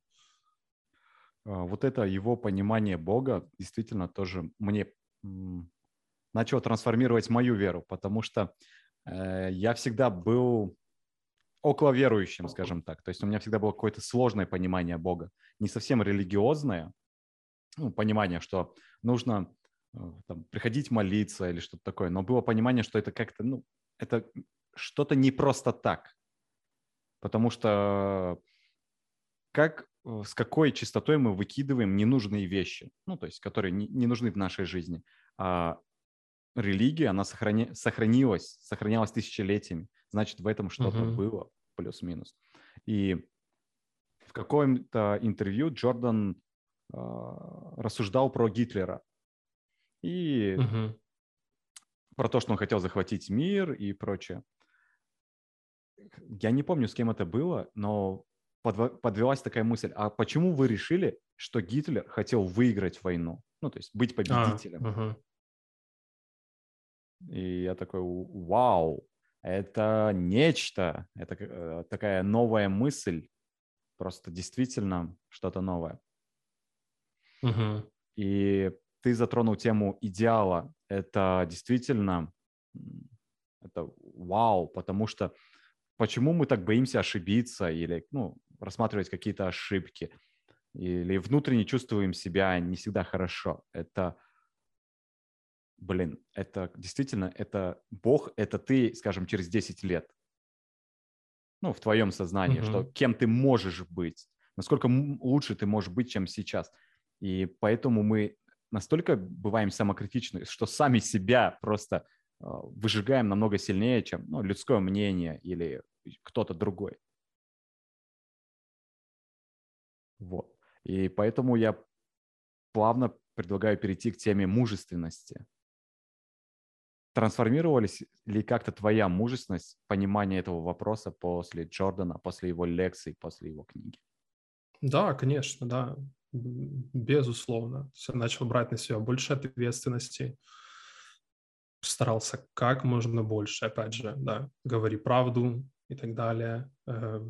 Э, вот это его понимание Бога действительно тоже мне начало трансформировать мою веру, потому что э, я всегда был около верующим, скажем так. То есть у меня всегда было какое-то сложное понимание Бога, не совсем религиозное, ну, понимание, что нужно э, там, приходить молиться или что-то такое, но было понимание, что это как-то, ну, это что-то не просто так, потому что как, э, с какой частотой мы выкидываем ненужные вещи, ну, то есть, которые не, не нужны в нашей жизни. А религия, она сохрани, сохранилась, сохранялась тысячелетиями значит, в этом что-то uh-huh. было, плюс-минус. И в каком-то интервью Джордан э, рассуждал про Гитлера и uh-huh. про то, что он хотел захватить мир и прочее. Я не помню, с кем это было, но подвелась такая мысль, а почему вы решили, что Гитлер хотел выиграть войну? Ну, то есть быть а, победителем. А, uh-huh. И я такой, вау, это нечто, это э, такая новая мысль, просто действительно что-то новое. Угу. И ты затронул тему идеала. Это действительно, это вау, потому что почему мы так боимся ошибиться или ну, рассматривать какие-то ошибки, или внутренне чувствуем себя не всегда хорошо. Это блин, это действительно, это Бог, это ты, скажем, через 10 лет. Ну, в твоем сознании, mm-hmm. что кем ты можешь быть, насколько лучше ты можешь быть, чем сейчас. И поэтому мы настолько бываем самокритичны, что сами себя просто э, выжигаем намного сильнее, чем ну, людское мнение или кто-то другой. Вот. И поэтому я плавно предлагаю перейти к теме мужественности. Трансформировались ли как-то твоя мужественность, понимание этого вопроса после Джордана, после его лекций, после его книги? Да, конечно, да, безусловно. Я начал брать на себя больше ответственности, старался как можно больше, опять же, да, говори правду и так далее, э,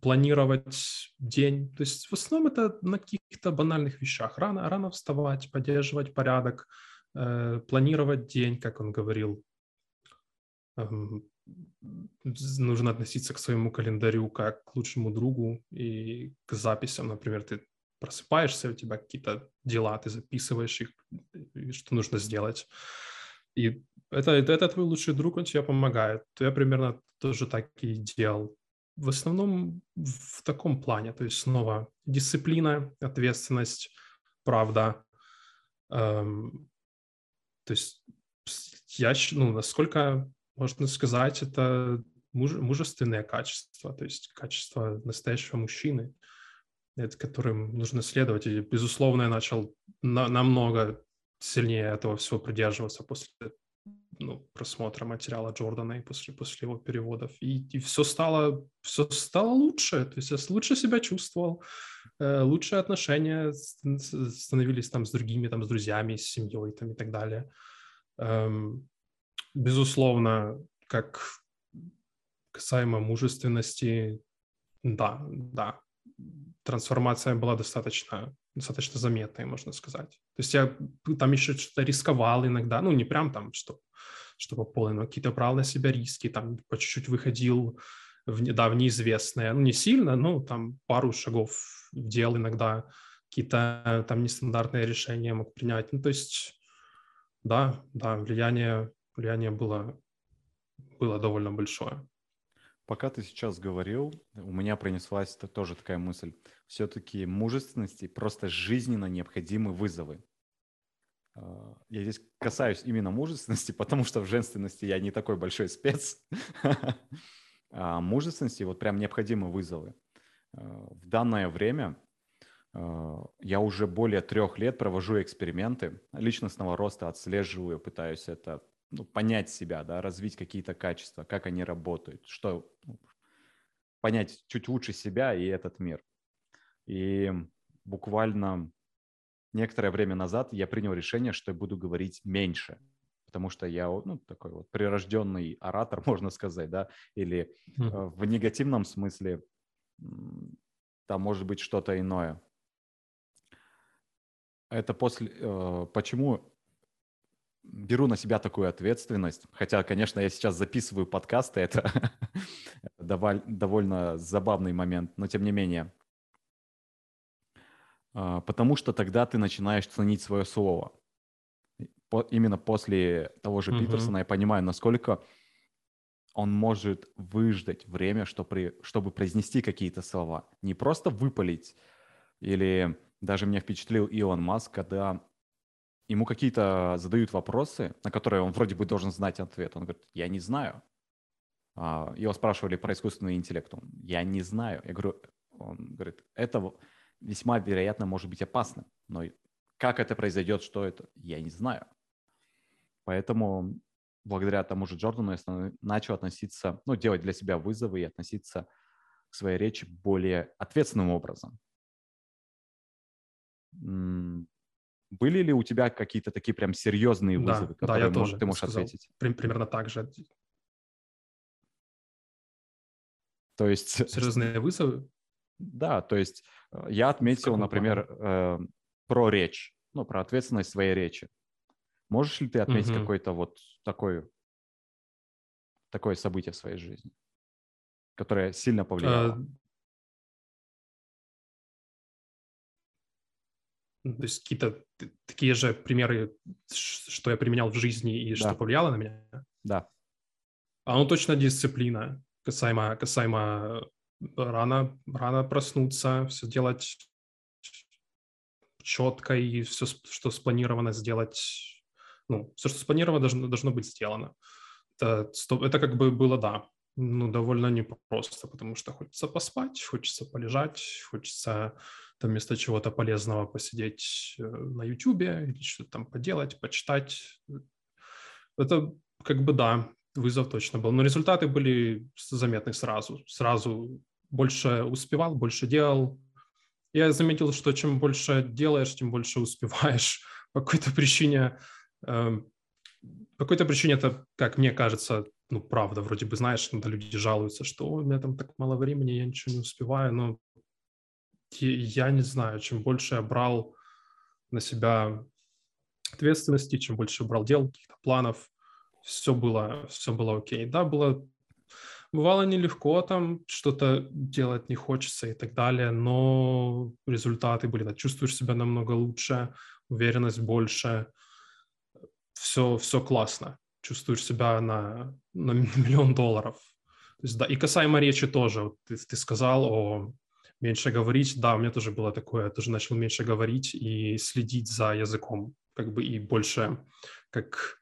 планировать день. То есть в основном это на каких-то банальных вещах. Рано, рано вставать, поддерживать порядок, Э, планировать день, как он говорил. Эм, нужно относиться к своему календарю как к лучшему другу и к записям. Например, ты просыпаешься, у тебя какие-то дела, ты записываешь их, что нужно сделать. И это, это, это твой лучший друг, он тебе помогает. Я примерно тоже так и делал. В основном в таком плане. То есть снова дисциплина, ответственность, правда, эм, то есть я, ну, насколько можно сказать, это муж, мужественное качество, то есть качество настоящего мужчины, это которым нужно следовать. И, безусловно, я начал на, намного сильнее этого всего придерживаться после ну, просмотра материала Джордана и после, после его переводов. И, и все, стало, все стало лучше. То есть я лучше себя чувствовал, э, лучшие отношения становились там с другими, там, с друзьями, с семьей там, и так далее. Эм, безусловно, как касаемо мужественности, да, да, трансформация была достаточно, достаточно заметной, можно сказать. То есть я там еще что-то рисковал иногда, ну, не прям там, что, что по полной, но какие-то брал на себя риски, там по чуть-чуть выходил в, да, в неизвестное, ну, не сильно, но там пару шагов делал иногда, какие-то там нестандартные решения мог принять. Ну, то есть, да, да, влияние, влияние было, было довольно большое. Пока ты сейчас говорил, у меня пронеслась тоже такая мысль. Все-таки мужественности просто жизненно необходимы вызовы. А, я здесь касаюсь именно мужественности, потому что в женственности я не такой большой спец. А мужественности вот прям необходимы вызовы. А, в данное время а, я уже более трех лет провожу эксперименты личностного роста, отслеживаю, пытаюсь это ну, понять себя, да, развить какие-то качества, как они работают, что ну, понять чуть лучше себя и этот мир. И буквально некоторое время назад я принял решение, что я буду говорить меньше, потому что я ну, такой вот прирожденный оратор, можно сказать, да, или э, в негативном смысле там может быть что-то иное. Это после... Э, почему беру на себя такую ответственность. Хотя, конечно, я сейчас записываю подкасты, это довольно забавный момент, но тем не менее. А, потому что тогда ты начинаешь ценить свое слово. Именно после того же Питерсона я понимаю, насколько он может выждать время, чтобы произнести какие-то слова. Не просто выпалить. Или даже меня впечатлил Илон Маск, когда ему какие-то задают вопросы, на которые он вроде бы должен знать ответ. Он говорит, я не знаю. А, его спрашивали про искусственный интеллект. Он, я не знаю. Я говорю, он говорит, это весьма вероятно может быть опасно. Но как это произойдет, что это, я не знаю. Поэтому благодаря тому же Джордану я начал относиться, ну, делать для себя вызовы и относиться к своей речи более ответственным образом. Были ли у тебя какие-то такие прям серьезные вызовы, да, которые да, я тоже ты можешь сказал. ответить? Примерно так же. То есть... Серьезные вызовы? Да, то есть э, я отметил, например, э, про речь, ну, про ответственность своей речи. Можешь ли ты отметить угу. какое-то вот такое, такое событие в своей жизни, которое сильно повлияло? То есть какие-то такие же примеры, что я применял в жизни и да. что повлияло на меня? Да. А ну точно дисциплина, касаемо, касаемо рано, рано проснуться, все делать четко и все, что спланировано сделать, ну, все, что спланировано, должно, должно быть сделано. Это, это как бы было, да, ну, довольно непросто, потому что хочется поспать, хочется полежать, хочется там вместо чего-то полезного посидеть э, на YouTube или что-то там поделать, почитать. Это как бы да, вызов точно был. Но результаты были заметны сразу. Сразу больше успевал, больше делал. Я заметил, что чем больше делаешь, тем больше успеваешь. По какой-то причине, э, по какой-то причине это, как мне кажется, ну, правда, вроде бы, знаешь, когда люди жалуются, что у меня там так мало времени, я ничего не успеваю, но я не знаю, чем больше я брал на себя ответственности, чем больше брал дел, каких-то планов, все было, все было окей. Да, было, бывало нелегко там, что-то делать не хочется и так далее, но результаты были, да, чувствуешь себя намного лучше, уверенность больше, все, все классно, чувствуешь себя на, на миллион долларов. То есть, да, и касаемо речи тоже, ты, ты сказал о меньше говорить. Да, у меня тоже было такое, я тоже начал меньше говорить и следить за языком, как бы и больше, как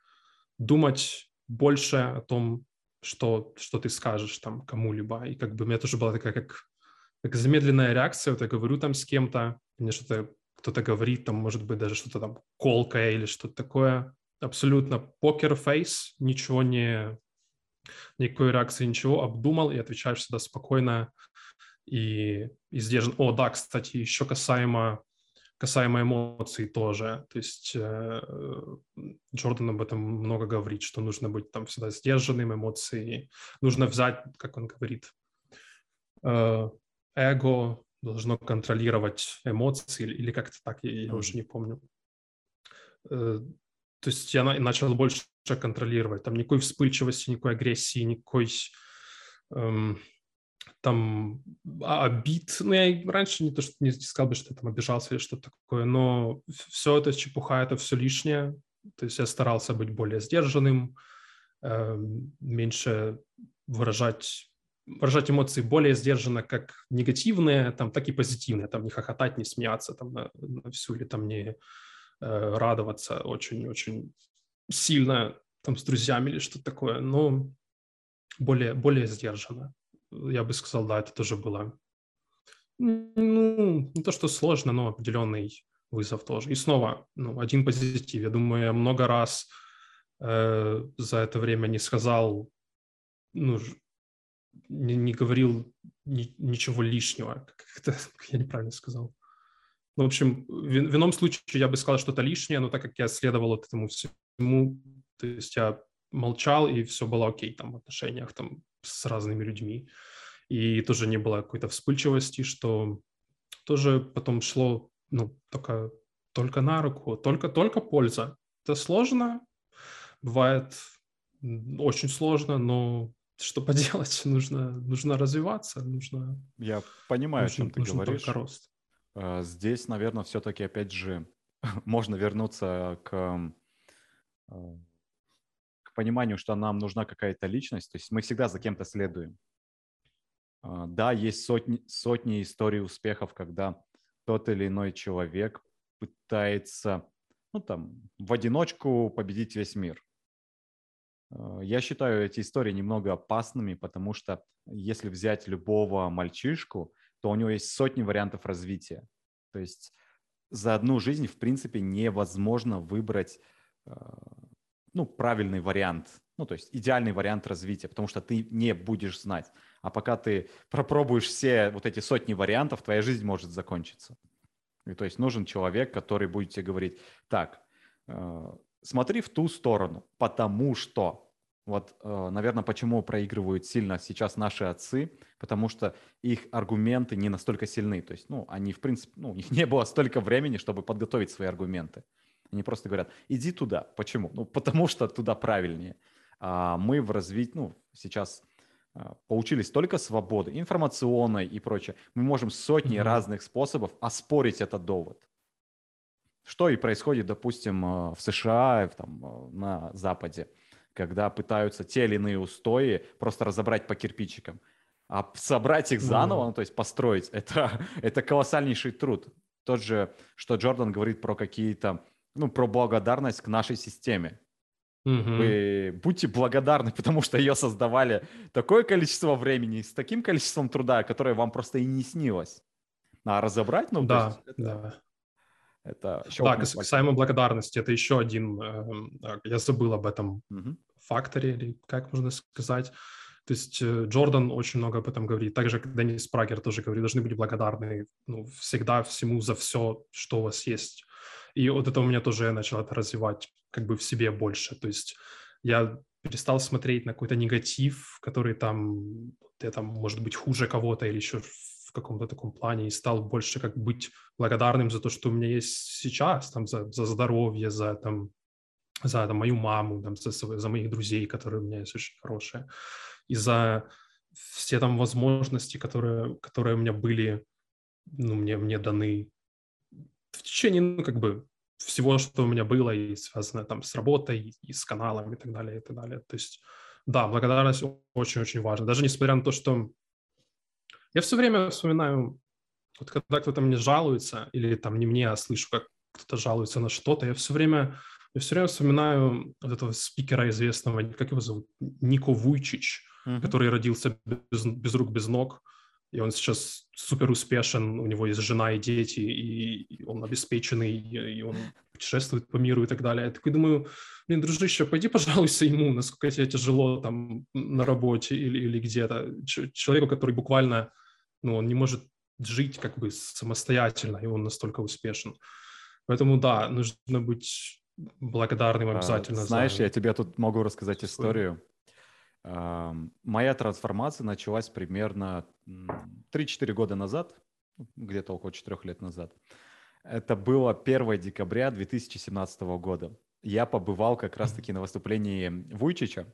думать больше о том, что, что ты скажешь там кому-либо. И как бы у меня тоже была такая как, как замедленная реакция. Вот я говорю там с кем-то, мне что-то кто-то говорит, там может быть даже что-то там колкое или что-то такое. Абсолютно покер-фейс, ничего не, никакой реакции, ничего, обдумал и отвечаешь всегда спокойно, и, и сдержан. О, да, кстати, еще касаемо, касаемо эмоций тоже. То есть э, Джордан об этом много говорит, что нужно быть там всегда сдержанным, эмоции. Нужно взять, как он говорит, э, эго должно контролировать эмоции или как-то так, я, я уже не помню. Э, то есть я на, начал больше контролировать. Там никакой вспыльчивости, никакой агрессии, никакой... Эм, там а, обид. Ну, я раньше не то, что не сказал бы, что я там обижался или что-то такое, но все это чепуха, это все лишнее. То есть я старался быть более сдержанным, э, меньше выражать выражать эмоции более сдержанно, как негативные, там, так и позитивные, там, не хохотать, не смеяться, там, на, на всю или там не э, радоваться очень-очень сильно, там, с друзьями или что-то такое, но более, более сдержанно. Я бы сказал, да, это тоже было, ну, не то, что сложно, но определенный вызов тоже. И снова, ну, один позитив. Я думаю, я много раз э, за это время не сказал, ну, не, не говорил ни, ничего лишнего. Как это я неправильно сказал. Ну, в общем, в, в ином случае я бы сказал что-то лишнее, но так как я следовал этому всему, то есть я молчал, и все было окей там в отношениях там с разными людьми. И тоже не было какой-то вспыльчивости, что тоже потом шло, ну, только, только на руку, только, только польза. Это сложно, бывает очень сложно, но что поделать, нужно, нужно развиваться, нужно... Я понимаю, нужен, о чем ты говоришь. Рост. А, здесь, наверное, все-таки, опять же, можно вернуться к, а, пониманию, что нам нужна какая-то личность. То есть мы всегда за кем-то следуем. А, да, есть сотни, сотни историй успехов, когда тот или иной человек пытается, ну там, в одиночку победить весь мир. Э, я считаю эти истории немного опасными, потому что если взять любого мальчишку, то у него есть сотни вариантов развития. То есть за одну жизнь, в принципе, невозможно выбрать э, ну, правильный вариант, ну, то есть идеальный вариант развития, потому что ты не будешь знать. А пока ты пропробуешь все вот эти сотни вариантов, твоя жизнь может закончиться. И то есть нужен человек, который будет тебе говорить, так, э, смотри в ту сторону, потому что вот, э, наверное, почему проигрывают сильно сейчас наши отцы, потому что их аргументы не настолько сильны. То есть, ну, они, в принципе, ну, у них не было столько времени, чтобы подготовить свои аргументы. Они просто говорят, иди туда. Почему? Ну, потому что туда правильнее. А мы в развитии, ну, сейчас а, получили столько свободы информационной и прочее. Мы можем сотни mm-hmm. разных способов оспорить этот довод. Что и происходит, допустим, э, в США, там, э, на Западе, когда пытаются те или иные устои просто разобрать по кирпичикам. А собрать их заново, mm. ну, то есть построить, это, это колоссальнейший труд. Тот же, что Джордан говорит про какие-то, ну, про благодарность к нашей системе. Mm-hmm. Вы будьте благодарны, потому что ее создавали такое количество времени, с таким количеством труда, которое вам просто и не снилось. А разобрать, ну, да, есть, это... да. Это да, касаемо благодарности, это еще один, эм, я забыл об этом угу. факторе, или как можно сказать. То есть э, Джордан очень много об этом говорит. Также Деннис Прагер тоже говорит, должны быть благодарны ну, всегда всему за все, что у вас есть. И вот это у меня тоже я начал это развивать как бы в себе больше. То есть я перестал смотреть на какой-то негатив, который там, ты там, может быть, хуже кого-то или еще в каком-то таком плане и стал больше как быть благодарным за то, что у меня есть сейчас, там, за, за здоровье, за, там, за там, мою маму, там, за, за моих друзей, которые у меня есть очень хорошие, и за все там возможности, которые, которые у меня были, ну, мне, мне даны в течение, ну, как бы, всего, что у меня было, и связано там с работой, и, с каналом, и так далее, и так далее. То есть, да, благодарность очень-очень важна. Даже несмотря на то, что я все время вспоминаю, вот когда кто-то мне жалуется, или там не мне, а слышу, как кто-то жалуется на что-то, я все время, я все время вспоминаю вот этого спикера известного, как его зовут, Нико Вуйчич, mm-hmm. который родился без, без рук, без ног, и он сейчас супер успешен, у него есть жена и дети, и он обеспеченный, и он путешествует по миру и так далее. Я такой думаю, блин, дружище, пойди пожалуйся ему, насколько тебе тяжело там на работе или, или где-то. Человеку, который буквально ну, он не может жить как бы самостоятельно, и он настолько успешен. Поэтому, да, нужно быть благодарным а, обязательно. Знаешь, за... я тебе тут могу рассказать историю. Моя трансформация началась примерно 3-4 года назад, где-то около 4 лет назад. Это было 1 декабря 2017 года. Я побывал как раз-таки на выступлении Вуйчича,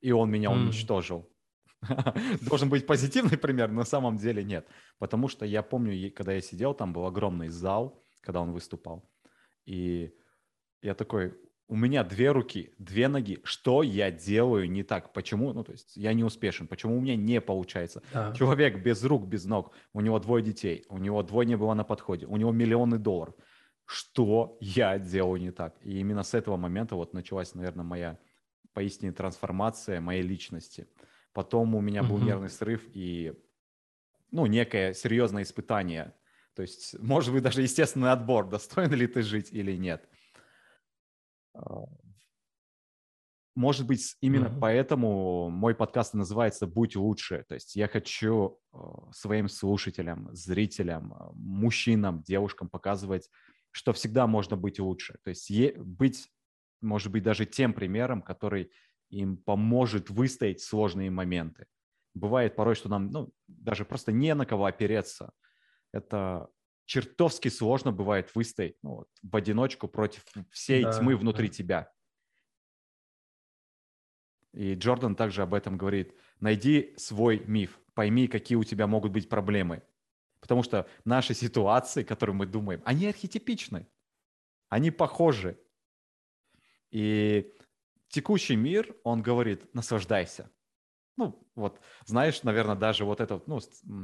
и он меня уничтожил. Должен быть позитивный пример, но на самом деле нет. Потому что я помню, когда я сидел, там был огромный зал, когда он выступал. И я такой, у меня две руки, две ноги. Что я делаю не так? Почему? Ну, то есть я не успешен. Почему у меня не получается? Да. Человек без рук, без ног. У него двое детей. У него двойня было на подходе. У него миллионы долларов. Что я делаю не так? И именно с этого момента вот началась, наверное, моя поистине трансформация моей личности. Потом у меня был угу. нервный срыв и, ну, некое серьезное испытание. То есть, может быть, даже естественный отбор, достоин ли ты жить или нет. А, может быть, именно mm-hmm. поэтому мой подкаст называется «Будь лучше». То есть я хочу а, своим слушателям, зрителям, а, мужчинам, девушкам показывать, что всегда можно быть лучше. То есть быть, может быть, даже тем примером, который им поможет выстоять сложные моменты. Бывает порой, что нам ну, даже просто не на кого опереться. Это чертовски сложно бывает выстоять ну, вот, в одиночку против всей да, тьмы внутри да. тебя. И Джордан также об этом говорит. Найди свой миф, пойми, какие у тебя могут быть проблемы. Потому что наши ситуации, которые мы думаем, они архетипичны, они похожи. И текущий мир, он говорит, наслаждайся. Ну, вот, знаешь, наверное, даже вот это, ну,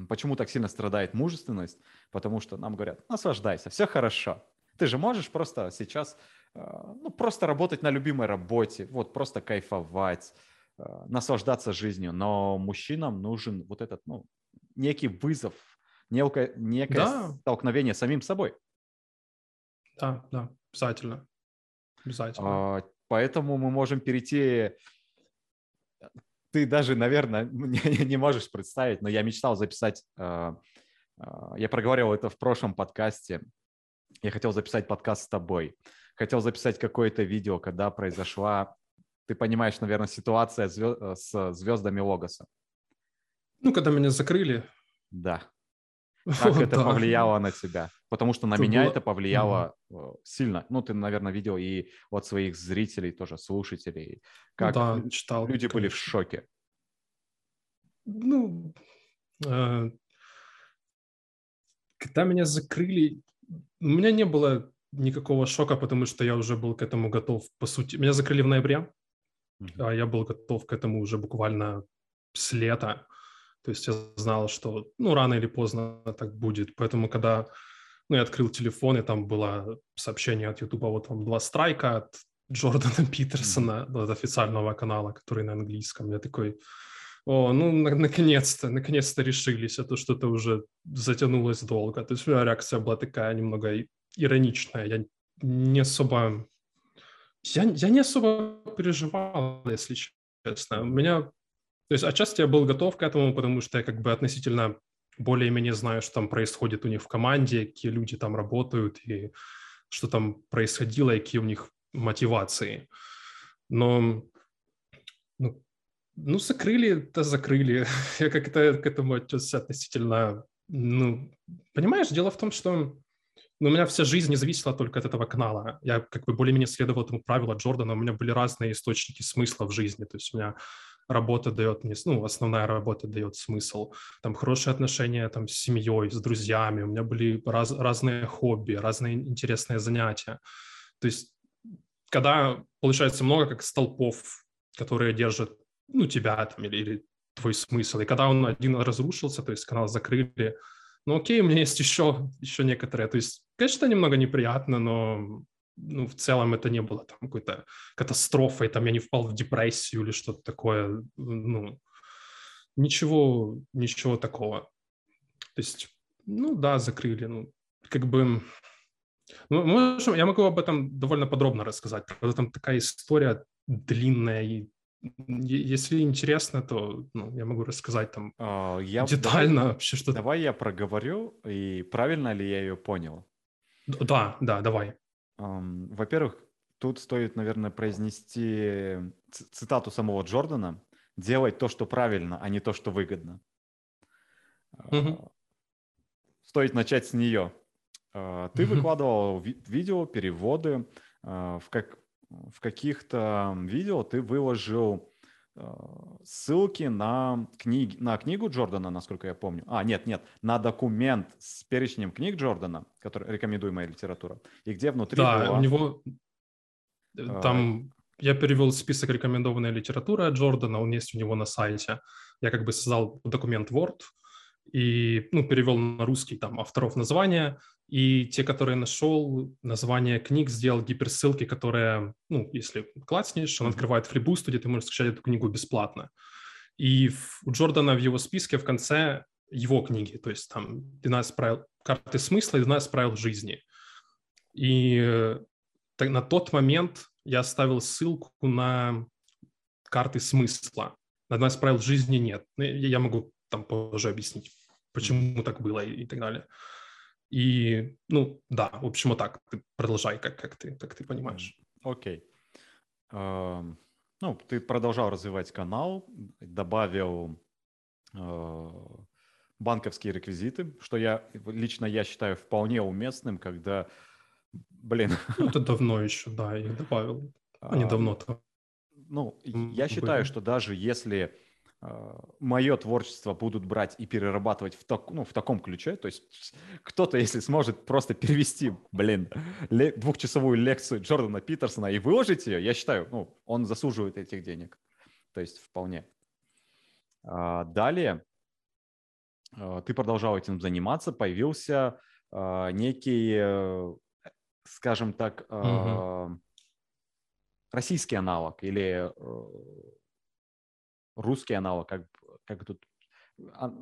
почему так сильно страдает мужественность? Потому что нам говорят, наслаждайся, все хорошо. Ты же можешь просто сейчас, э, ну, просто работать на любимой работе, вот, просто кайфовать, э, наслаждаться жизнью. Но мужчинам нужен вот этот, ну, некий вызов, некое, некое да. столкновение с самим собой. Да, да, обязательно. Обязательно. А, поэтому мы можем перейти ты даже, наверное, не, не можешь представить, но я мечтал записать, э, э, я проговорил это в прошлом подкасте, я хотел записать подкаст с тобой, хотел записать какое-то видео, когда произошла, ты понимаешь, наверное, ситуация звезд, э, с звездами Логоса. Ну, когда меня закрыли. Да. Как это повлияло на тебя? Потому что на меня это повлияло угу. сильно. Ну, ты, наверное, видел и от своих зрителей тоже, слушателей, как люди были в шоке. Ну, э, когда меня закрыли, у меня не было никакого шока, потому что я уже был к этому готов. По сути, меня закрыли в ноябре, а я был готов к этому уже буквально с лета. То есть я знал, что ну, рано или поздно так будет. Поэтому, когда ну, я открыл телефон, и там было сообщение от Ютуба, вот вам два страйка от Джордана Питерсона, от официального канала, который на английском. Я такой, о, ну, на- наконец-то, наконец-то решились, а то что-то уже затянулось долго. То есть у меня реакция была такая немного ироничная. Я не особо... Я, я не особо переживал, если честно. У меня то есть отчасти я был готов к этому, потому что я как бы относительно более-менее знаю, что там происходит у них в команде, какие люди там работают и что там происходило, и какие у них мотивации. Но ну, ну закрыли, да закрыли. Я как-то к этому относительно... Ну, понимаешь, дело в том, что ну, у меня вся жизнь не зависела только от этого канала. Я как бы более-менее следовал этому правилу Джордана. У меня были разные источники смысла в жизни. То есть у меня работа дает мне, ну, основная работа дает смысл. Там хорошие отношения там с семьей, с друзьями. У меня были раз, разные хобби, разные интересные занятия. То есть, когда получается много как столпов, которые держат, ну, тебя там или, или твой смысл, и когда он один разрушился, то есть канал закрыли, ну, окей, у меня есть еще, еще некоторые. То есть, конечно, немного неприятно, но ну, в целом это не было там какой-то катастрофой, там я не впал в депрессию или что-то такое, ну, ничего, ничего такого. То есть, ну да, закрыли, ну, как бы, ну, можем, я могу об этом довольно подробно рассказать, потому там такая история длинная, и если интересно, то ну, я могу рассказать там а, я, детально давай, вообще что-то. Давай я проговорю, и правильно ли я ее понял? Да, да, давай. Во-первых, тут стоит, наверное, произнести цитату самого Джордана «делать то, что правильно, а не то, что выгодно». Угу. Стоит начать с нее. А, ты выкладывал ви- видео, переводы. А, в, как, в каких-то видео ты выложил ссылки на, книги, на книгу Джордана, насколько я помню. А, нет, нет, на документ с перечнем книг Джордана, который рекомендуемая литература, и где внутри Да, была... у него... Там я перевел список рекомендованной литературы Джордана, он есть у него на сайте. Я как бы создал документ Word и ну, перевел на русский там авторов названия, и те, которые нашел, название книг, сделал гиперссылки, которые, ну, если клацнешь, он открывает флибуст, где ты можешь скачать эту книгу бесплатно. И у Джордана в его списке в конце его книги, то есть там 12 правил карты смысла и 12 правил жизни. И э, на тот момент я оставил ссылку на карты смысла. На 12 правил жизни нет. Ну, я могу там позже объяснить, почему так было и, и так далее. И, ну, да, в общем, вот так. Ты продолжай, как, как, ты, как ты понимаешь. Окей. Okay. Uh, ну, ты продолжал развивать канал, добавил uh, банковские реквизиты, что я лично я считаю вполне уместным, когда Блин. Ну, это давно еще, да, я добавил. А не давно-то. Ну, я считаю, что даже если мое творчество будут брать и перерабатывать в, так, ну, в таком ключе, то есть кто-то, если сможет просто перевести, блин, ле- двухчасовую лекцию Джордана Питерсона и выложить ее, я считаю, ну, он заслуживает этих денег. То есть вполне. А, далее э, ты продолжал этим заниматься, появился э, некий э, скажем так, угу. российский аналог или э, русский аналог, как, как тут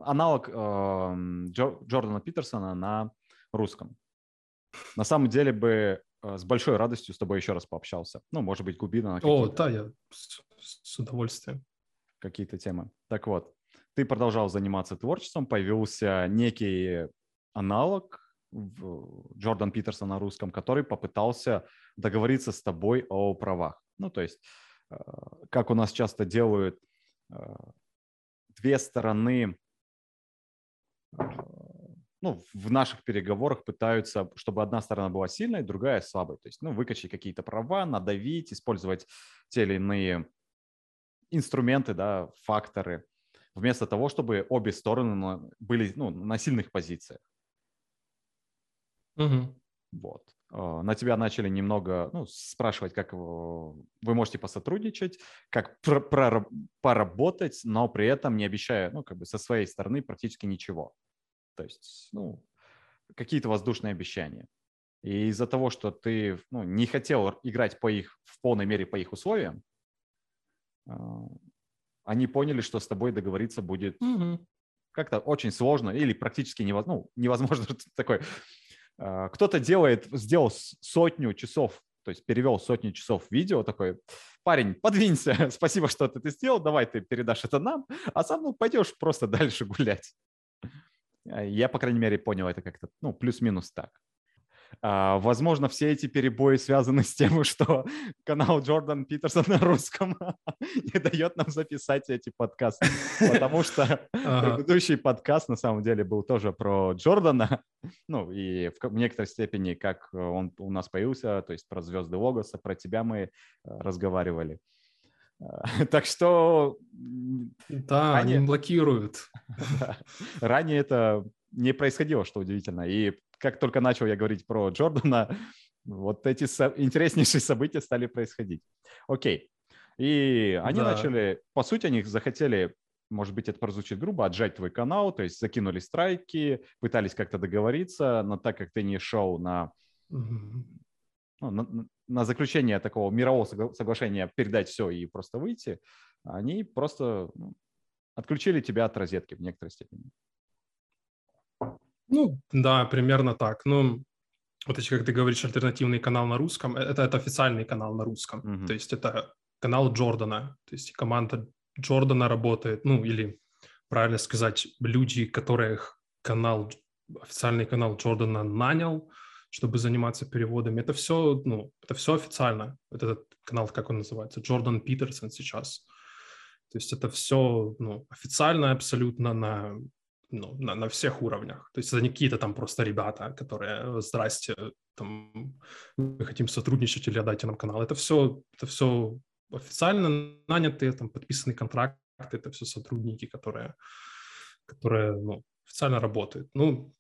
аналог Джордана Питерсона на русском. На самом деле бы э, с большой радостью с тобой еще раз пообщался. Ну, может быть, глубина. О, да, я с, с удовольствием. Какие-то темы. Так вот, ты продолжал заниматься творчеством, появился некий аналог Джордан Питерсон на русском, который попытался договориться с тобой о правах. Ну, то есть, э, как у нас часто делают, э, две стороны э, ну, в наших переговорах пытаются, чтобы одна сторона была сильной, другая слабой. То есть, ну, выкачать какие-то права, надавить, использовать те или иные инструменты, да, факторы, вместо того, чтобы обе стороны были ну, на сильных позициях. Угу. Вот. А, на тебя начали немного ну, спрашивать, как вы можете посотрудничать, как пр- пр- поработать, но при этом не обещая, ну, как бы со своей стороны практически ничего. То есть, ну, какие-то воздушные обещания. И из-за того, что ты ну, не хотел играть по их, в полной мере по их условиям, а, они поняли, что с тобой договориться будет угу. как-то очень сложно или практически невозможно. Ну, невозможно такой кто-то делает, сделал сотню часов, то есть перевел сотню часов видео, такой, парень, подвинься, спасибо, что ты это сделал, давай ты передашь это нам, а сам ну, пойдешь просто дальше гулять. А, я, по крайней мере, понял это как-то, ну, плюс-минус так. А, возможно, все эти перебои связаны с тем, что канал Джордан Питерсон на русском не дает нам записать эти подкасты, потому что предыдущий подкаст на самом деле был тоже про Джордана, ну и в некоторой степени, как он у нас появился, то есть про звезды Логоса, про тебя мы э, разговаривали. Так что... Да, ранее... они блокируют. Ранее это не происходило, что удивительно. И как только начал я говорить про Джордана, вот эти со- интереснейшие события стали происходить. Окей. И они да. начали, по сути, они захотели, может быть, это прозвучит грубо, отжать твой канал, то есть закинули страйки, пытались как-то договориться, но так как ты не шел на, ну, на, на заключение такого мирового соглашения передать все и просто выйти, они просто ну, отключили тебя от розетки в некоторой степени. Ну, да, примерно так. Ну, вот если, как ты говоришь, альтернативный канал на русском, э, это, это официальный канал на русском. Mm-hmm. То есть это канал Джордана. То есть команда Джордана работает, ну, или, правильно сказать, люди, которых канал, официальный канал Джордана нанял, чтобы заниматься переводами. Это все, ну, это все официально. Вот этот канал, как он называется, Джордан Питерсон сейчас. То есть это все ну, официально абсолютно на ну, на, на всех уровнях. То есть это не какие-то там просто ребята, которые, здрасте, там, мы хотим сотрудничать или отдайте нам канал. Это все, это все официально нанятые, там, подписанные контракты, это все сотрудники, которые, которые ну, официально работают. Ну,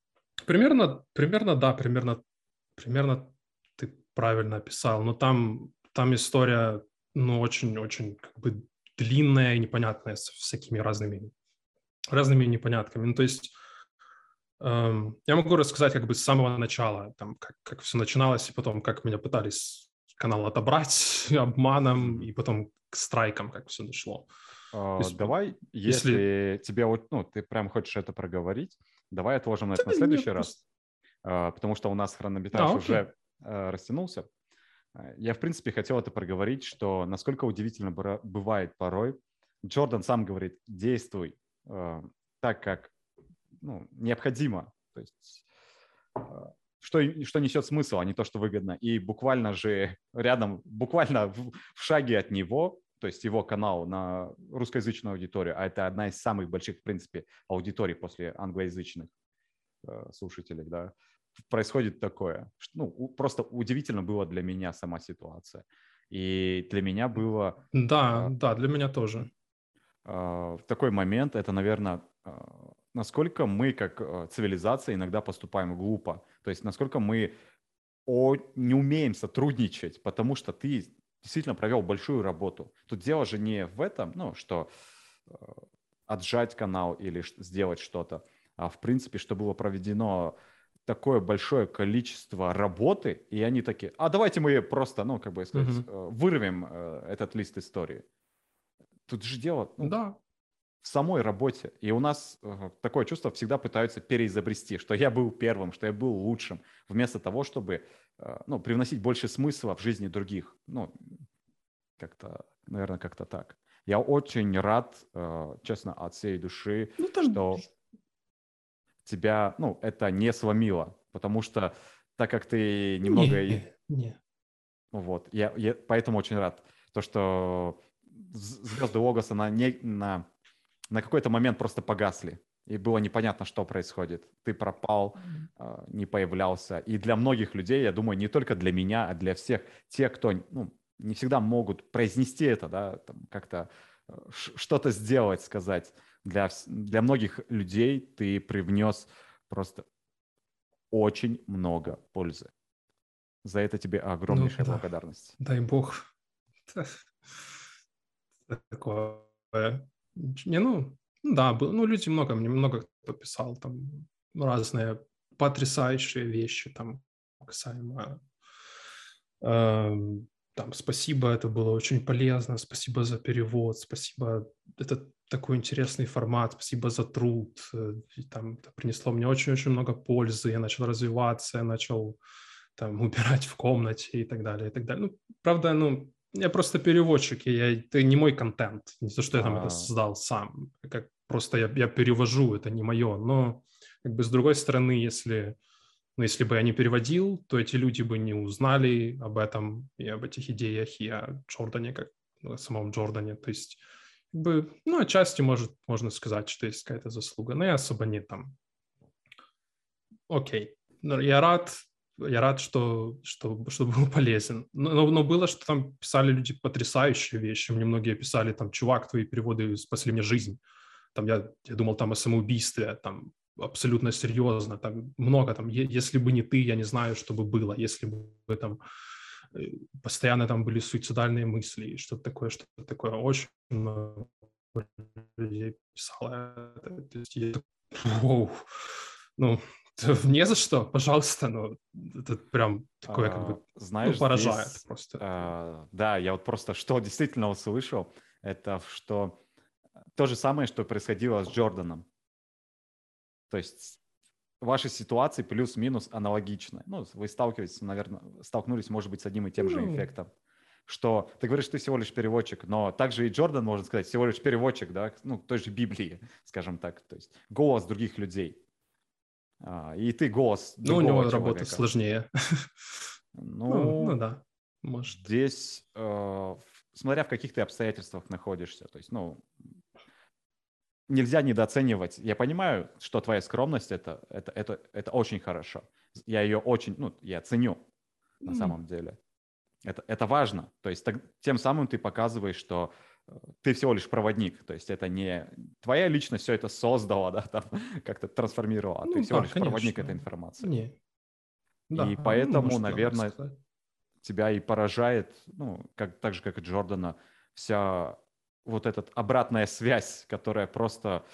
примерно, примерно, да, примерно, примерно ты правильно описал, но там там история, ну, очень-очень как бы длинная и непонятная с всякими разными, разными непонятками. Ну, то есть эм, я могу рассказать как бы с самого начала, там, как, как все начиналось, и потом, как меня пытались канал отобрать обманом, и потом к страйкам, как все дошло. Uh, есть, давай, если, если тебе вот, ну, ты прям хочешь это проговорить, давай отложим на это на следующий раз, uh, потому что у нас хронометраж а, уже uh, растянулся. Я, в принципе, хотел это проговорить, что насколько удивительно бывает порой. Джордан сам говорит, действуй так, как ну, необходимо. То есть э, что, что несет смысл, а не то, что выгодно. И буквально же рядом, буквально в, в шаге от него, то есть его канал на русскоязычную аудиторию, а это одна из самых больших, в принципе, аудиторий после англоязычных э, слушателей, да, происходит такое. Ну, просто удивительно было для меня сама ситуация. И для меня было... Да, э, да, для меня тоже. Э, такой момент, это, наверное, э, насколько мы как э, цивилизация иногда поступаем глупо. То есть насколько мы о, не умеем сотрудничать, потому что ты действительно провел большую работу. Тут дело же не в этом, ну, что э, отжать канал или сделать что-то, а в принципе, что было проведено такое большое количество работы, и они такие, а давайте мы просто, ну, как бы сказать, mm-hmm. вырвем э, этот лист истории. Тут же дело ну, да. в самой работе. И у нас э, такое чувство всегда пытаются переизобрести, что я был первым, что я был лучшим, вместо того, чтобы ну, привносить больше смысла в жизни других. Ну, как-то, наверное, как-то так. Я очень рад, честно, от всей души, ну, там... что тебя, ну, это не сломило, потому что так как ты немного... Не, не. Вот, я, я поэтому очень рад. То, что звезды Логоса на, не, на, на какой-то момент просто погасли. И было непонятно, что происходит. Ты пропал, mm-hmm. не появлялся. И для многих людей, я думаю, не только для меня, а для всех тех, кто ну, не всегда могут произнести это, да, как-то э, что-то сделать, сказать для, для многих людей ты привнес просто очень много пользы. За это тебе огромнейшая ну, да. благодарность. Дай бог. Такое. Не, ну, да, ну, люди много, мне много кто писал там разные потрясающие вещи там касаемо э, там спасибо, это было очень полезно, спасибо за перевод, спасибо, это такой интересный формат, спасибо за труд, э, и там это принесло мне очень-очень много пользы, я начал развиваться, я начал там убирать в комнате и так далее, и так далее. Ну, правда, ну, я просто переводчик, я, это не мой контент, не то, что я там это а. создал сам, как просто я, я перевожу, это не мое, но как бы с другой стороны, если но если бы я не переводил, то эти люди бы не узнали об этом и об этих идеях, и о Джордане, как о самом Джордане. То есть, как бы, ну, отчасти может, можно сказать, что есть какая-то заслуга, но я особо не там. Окей. Но я рад, я рад, что, что, что был полезен. Но, но было, что там писали люди потрясающие вещи. Мне многие писали, там, чувак, твои переводы спасли мне жизнь. Там я, я думал там о самоубийстве, там абсолютно серьезно, там много там, если бы не ты, я не знаю, что бы было, если бы там э, постоянно там были суицидальные мысли, что-то такое, что-то такое. Очень много людей писало. То есть я, воу, ну, не за что, пожалуйста, но это прям такое как бы а, знаешь, ну, поражает здесь, просто. А, да, я вот просто что действительно услышал, это что то же самое, что происходило с Джорданом. То есть ваши ситуации плюс-минус аналогичны. Ну, вы сталкиваетесь, наверное, столкнулись, может быть, с одним и тем же ну. эффектом. Что ты говоришь, ты всего лишь переводчик, но также и Джордан, можно сказать, всего лишь переводчик, да, ну, той же Библии, скажем так. То есть голос других людей. А, и ты голос Ну, у него человека. работа сложнее. Ну, ну, ну да, может. Здесь, э, смотря в каких ты обстоятельствах находишься, то есть, ну, нельзя недооценивать. Я понимаю, что твоя скромность это, это, это, это очень хорошо. Я ее очень, ну, я ценю на mm. самом деле. Это, это важно. То есть так, тем самым ты показываешь, что ты всего лишь проводник. То есть это не твоя личность все это создала, да, там как-то трансформировала. А ну, ты всего да, лишь конечно. проводник этой информации. Не. Да, И поэтому, ну, наверное, тебя и поражает, ну, как, так же, как и Джордана, вся вот эта обратная связь, которая просто,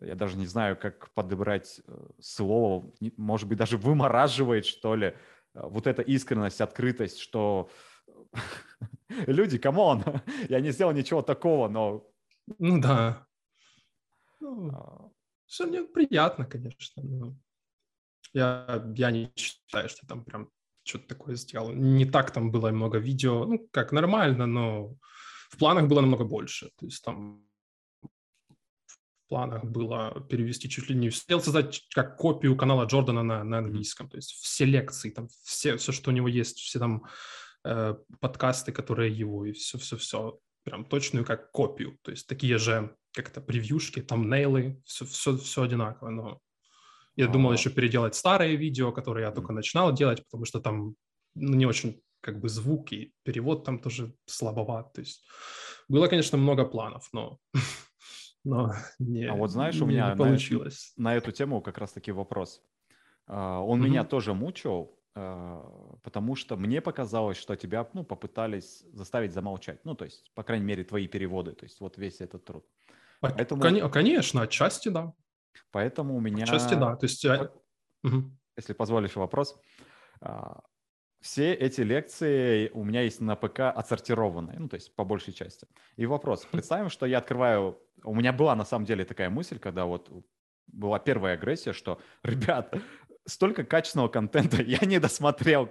я даже не знаю, как подобрать э, слово, может быть, даже вымораживает, что ли, вот эта искренность, открытость, что люди, come on, я не сделал ничего такого, но... Ну да. Ну, а. все мне приятно, конечно. Но я, я не считаю, что там прям что-то такое сделал. Не так там было много видео. Ну, как нормально, но в планах было намного больше. То есть там в планах было перевести чуть ли не... Хотел создать как копию канала Джордана на, на английском. То есть все лекции, там все, все, что у него есть, все там э, подкасты, которые его, и все-все-все. Прям точную как копию. То есть такие же, как это, превьюшки, там нейлы, все, все, все одинаково, но я А-а-а. думал еще переделать старые видео, которые я только начинал делать, потому что там ну, не очень как бы звук и перевод там тоже слабоват. То есть было, конечно, много планов, но, но не, а вот знаешь, у меня не получилось. На, на эту тему как раз-таки вопрос. Uh, он mm-hmm. меня тоже мучил, потому что мне показалось, что тебя ну, попытались заставить замолчать. Ну, то есть, по крайней мере, твои переводы, то есть вот весь этот труд. Поэтому... Конечно, отчасти, да. Поэтому у меня... Отчасти да. То есть... Угу. Если позволишь вопрос. А, все эти лекции у меня есть на ПК отсортированные, ну, то есть по большей части. И вопрос. Представим, что я открываю... У меня была на самом деле такая мысль, когда вот была первая агрессия, что, ребят, столько качественного контента я не досмотрел,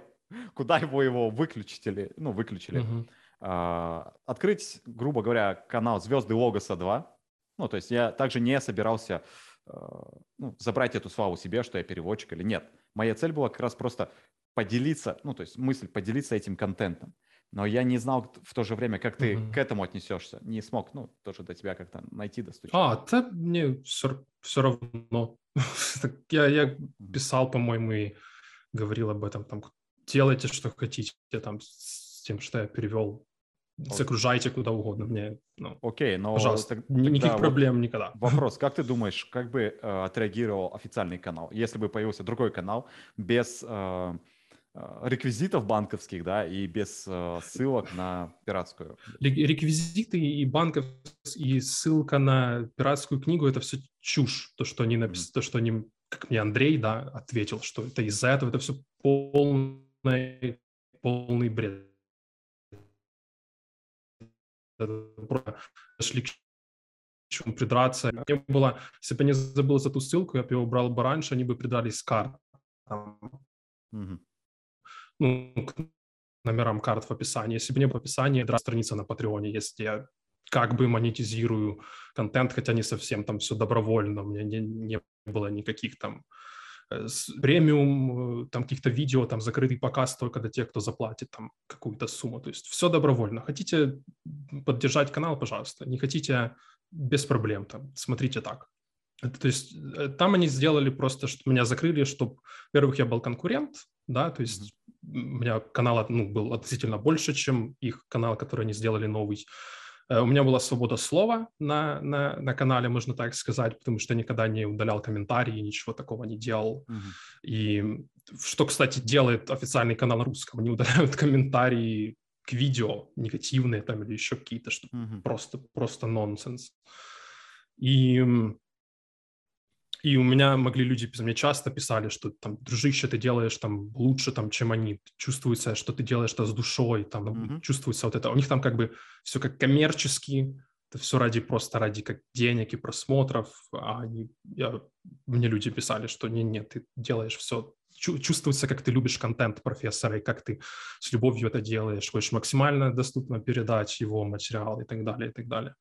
куда его его выключить или, ну, выключили. Uh-huh. А, открыть, грубо говоря, канал «Звезды Логоса 2». Ну, то есть я также не собирался а, ну, забрать эту славу себе, что я переводчик или нет. Моя цель была как раз просто поделиться, ну, то есть мысль поделиться этим контентом. Но я не знал в то же время, как ты mm-hmm. к этому отнесешься. Не смог, ну, тоже до тебя как-то найти, достучаться. А, да мне все, все равно. я, я писал, по-моему, и говорил об этом. Там, делайте, что хотите, там, с тем, что я перевел загружайте куда угодно. Мне, ну, Окей, но пожалуйста, так, никаких проблем вот никогда. Вопрос, как ты думаешь, как бы э, отреагировал официальный канал, если бы появился другой канал без э реквизитов банковских, да, и без э, ссылок на пиратскую? Реквизиты и банков и ссылка на пиратскую книгу это все чушь. То, что они написали, mm. то, что они, как мне Андрей, да, ответил, что это из-за этого это все полный полный бред шли к чему придраться. Не было, если бы они забыл за ту ссылку, я бы его убрал бы раньше, они бы придрались с карт. Угу. Ну, к номерам карт в описании. Если бы не было описания, да, страница на Патреоне, если я как бы монетизирую контент, хотя не совсем там все добровольно, у меня не, не было никаких там Э, премиум, э, там каких-то видео, там закрытый показ только для тех, кто заплатит там какую-то сумму. То есть все добровольно. Хотите поддержать канал, пожалуйста. Не хотите, без проблем. Там, смотрите так. То есть э, там они сделали просто, что меня закрыли, чтобы, во-первых, я был конкурент, да, то есть. У меня канал ну, был относительно больше, чем их канал, который они сделали новый. Э, у меня была свобода слова на, на, на канале, можно так сказать, потому что я никогда не удалял комментарии, ничего такого не делал. Uh-huh. И что, кстати, делает официальный канал на русском, они удаляют комментарии к видео негативные там или еще какие-то, что uh-huh. просто, просто нонсенс. И и у меня могли люди, мне часто писали, что там, дружище, ты делаешь там лучше, там, чем они. Чувствуется, что ты делаешь это с душой, там, mm-hmm. чувствуется вот это. У них там как бы все как коммерчески, это все ради просто ради как денег и просмотров. А они, я, мне люди писали, что нет, нет, ты делаешь все чувствуется, как ты любишь контент профессора, и как ты с любовью это делаешь, хочешь максимально доступно передать его материал и так далее, и так далее.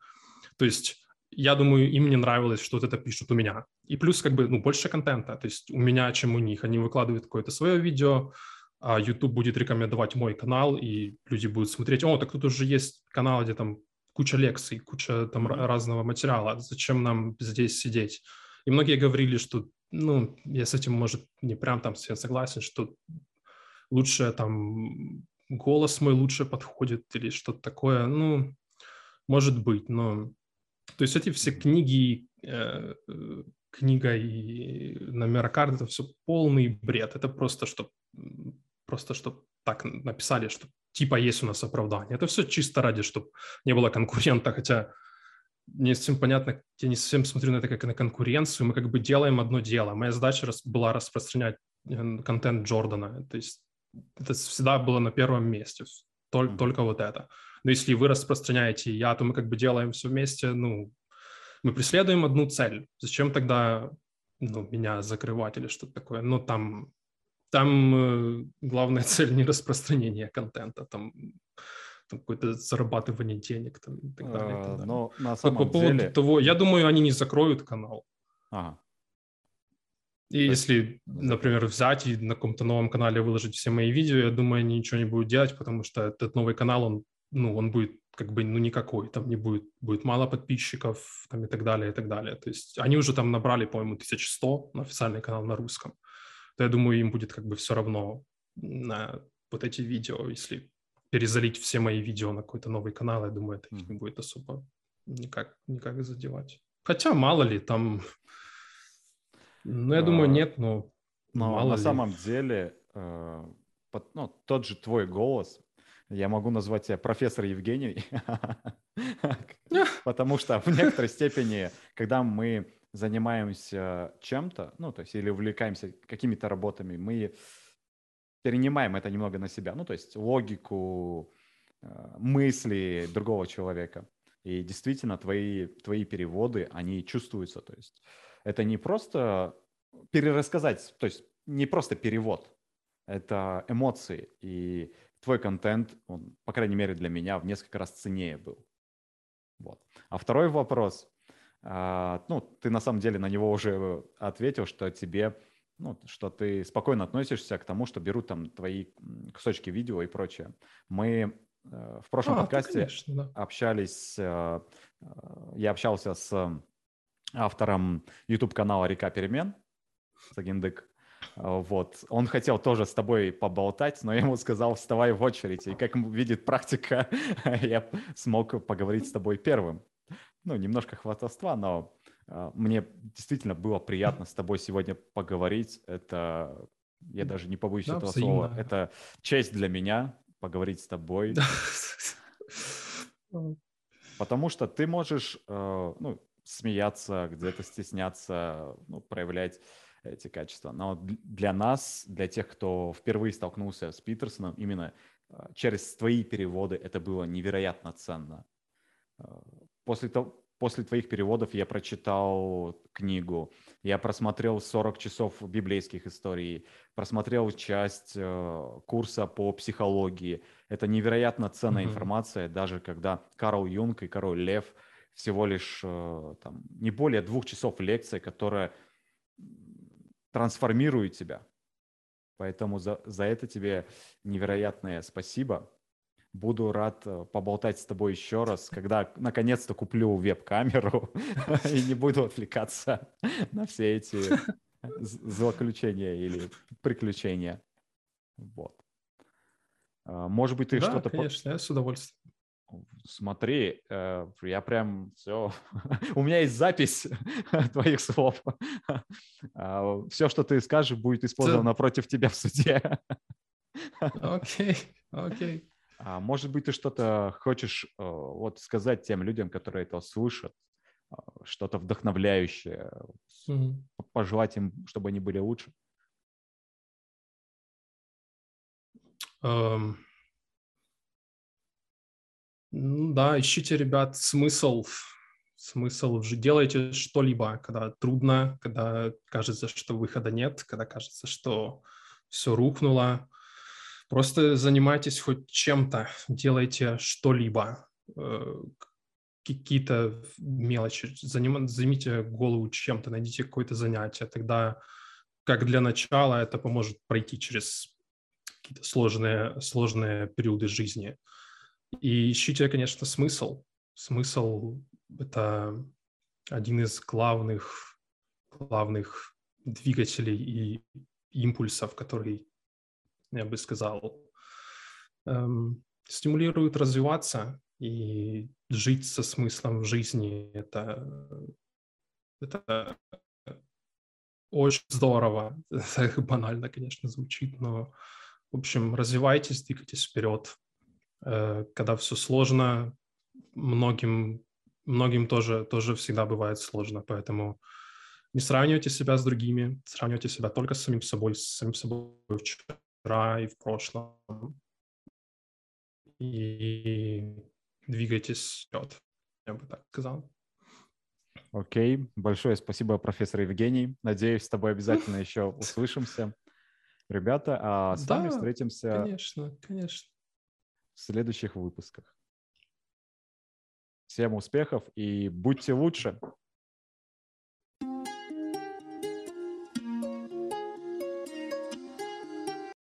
То есть я думаю, им не нравилось, что вот это пишут у меня. И плюс как бы, ну, больше контента, то есть у меня, чем у них. Они выкладывают какое-то свое видео, а YouTube будет рекомендовать мой канал, и люди будут смотреть, о, так тут уже есть канал, где там куча лекций, куча там разного материала, зачем нам здесь сидеть? И многие говорили, что, ну, я с этим, может, не прям там согласен, что лучше там голос мой лучше подходит или что-то такое, ну, может быть, но то есть эти все книги, э, э, книга и номера карт, это все полный бред. Это просто, что просто, чтобы так написали, что типа есть у нас оправдание. Это все чисто ради, чтобы не было конкурента, хотя не совсем понятно, я не совсем смотрю на это как на конкуренцию, мы как бы делаем одно дело. Моя задача была распространять э, контент Джордана, то есть это всегда было на первом месте, только, только вот это. Но если вы распространяете я, то мы как бы делаем все вместе, ну, мы преследуем одну цель. Зачем тогда ну, меня закрывать или что-то такое? Ну, там, там э, главная цель не распространение контента, там, там какое-то зарабатывание денег там, и так далее. И так а, далее. Но на самом по, по поводу деле... того, я думаю, они не закроют канал. Ага. И То если, есть... например, взять и на каком-то новом канале выложить все мои видео, я думаю, они ничего не будут делать, потому что этот новый канал, он, ну, он будет как бы, ну, никакой, там не будет, будет мало подписчиков, там и так далее, и так далее. То есть они уже там набрали, по-моему, 1100 на официальный канал на русском. То я думаю, им будет как бы все равно на вот эти видео, если перезалить все мои видео на какой-то новый канал, я думаю, это их не будет особо никак, никак задевать. Хотя, мало ли, там... Ну, я а, думаю, нет, но, но мало на ли. самом деле, э, под, ну, тот же твой голос, я могу назвать тебя профессор Евгений, потому что в некоторой степени, когда мы занимаемся чем-то, ну, то есть или увлекаемся какими-то работами, мы перенимаем это немного на себя, ну, то есть логику, э, мысли другого человека. И действительно, твои, твои переводы, они чувствуются, то есть это не просто перерассказать, то есть не просто перевод, это эмоции. И твой контент, он, по крайней мере, для меня в несколько раз ценнее был. Вот. А второй вопрос, а, ну, ты на самом деле на него уже ответил, что тебе, ну, что ты спокойно относишься к тому, что берут там твои кусочки видео и прочее. Мы э, в прошлом а, подкасте конечно, да. общались, э, э, я общался с автором YouTube-канала «Река перемен», Сагиндык, вот. Он хотел тоже с тобой поболтать, но я ему сказал, вставай в очередь. И как видит практика, я смог поговорить с тобой первым. Ну, немножко хвастовства, но uh, мне действительно было приятно с тобой сегодня поговорить. Это, я даже не побоюсь да, этого слова, это честь для меня поговорить с тобой. Потому что ты можешь uh, ну, смеяться, где-то стесняться, ну, проявлять эти качества. Но для нас, для тех, кто впервые столкнулся с Питерсоном, именно а, через твои переводы это было невероятно ценно. А, после, того, после твоих переводов я прочитал книгу, я просмотрел 40 часов библейских историй, просмотрел часть э, курса по психологии. Это невероятно ценная mm-hmm. информация, даже когда Карл Юнг и Король Лев всего лишь э, там, не более двух часов лекции, которая трансформирует тебя. Поэтому за, за это тебе невероятное спасибо. Буду рад э, поболтать с тобой еще раз, когда наконец-то куплю веб-камеру и не буду отвлекаться на все эти злоключения или приключения. Вот. А, может быть, ты да, что-то... конечно, я с удовольствием смотри, э, я прям все, у меня есть запись твоих слов. А, все, что ты скажешь, будет использовано против тебя в суде. Окей, окей. А может быть, ты что-то хочешь э, вот сказать тем людям, которые это слышат, а, что-то вдохновляющее, mm-hmm. пожелать им, чтобы они были лучше? Um... Да, ищите, ребят, смысл, смысл уже делайте что-либо, когда трудно, когда кажется, что выхода нет, когда кажется, что все рухнуло. Просто занимайтесь хоть чем-то, делайте что-либо, э, какие-то мелочи, заним, займите голову чем-то, найдите какое-то занятие, тогда как для начала это поможет пройти через какие-то сложные, сложные периоды жизни. И ищите, конечно, смысл. Смысл — это один из главных, главных двигателей и импульсов, который, я бы сказал, эм, стимулирует развиваться и жить со смыслом в жизни. Это, это очень здорово. Это банально, конечно, звучит, но В общем, развивайтесь, двигайтесь вперед. Э, когда все сложно, многим, многим тоже, тоже всегда бывает сложно, поэтому не сравнивайте себя с другими, сравнивайте себя только с самим собой, с самим собой вчера и в прошлом. И двигайтесь вперед, я бы так сказал. Окей, большое спасибо, профессор Евгений. Надеюсь, с тобой обязательно еще услышимся. Ребята, а с да, вами встретимся... конечно, конечно. В следующих выпусках. Всем успехов и будьте лучше!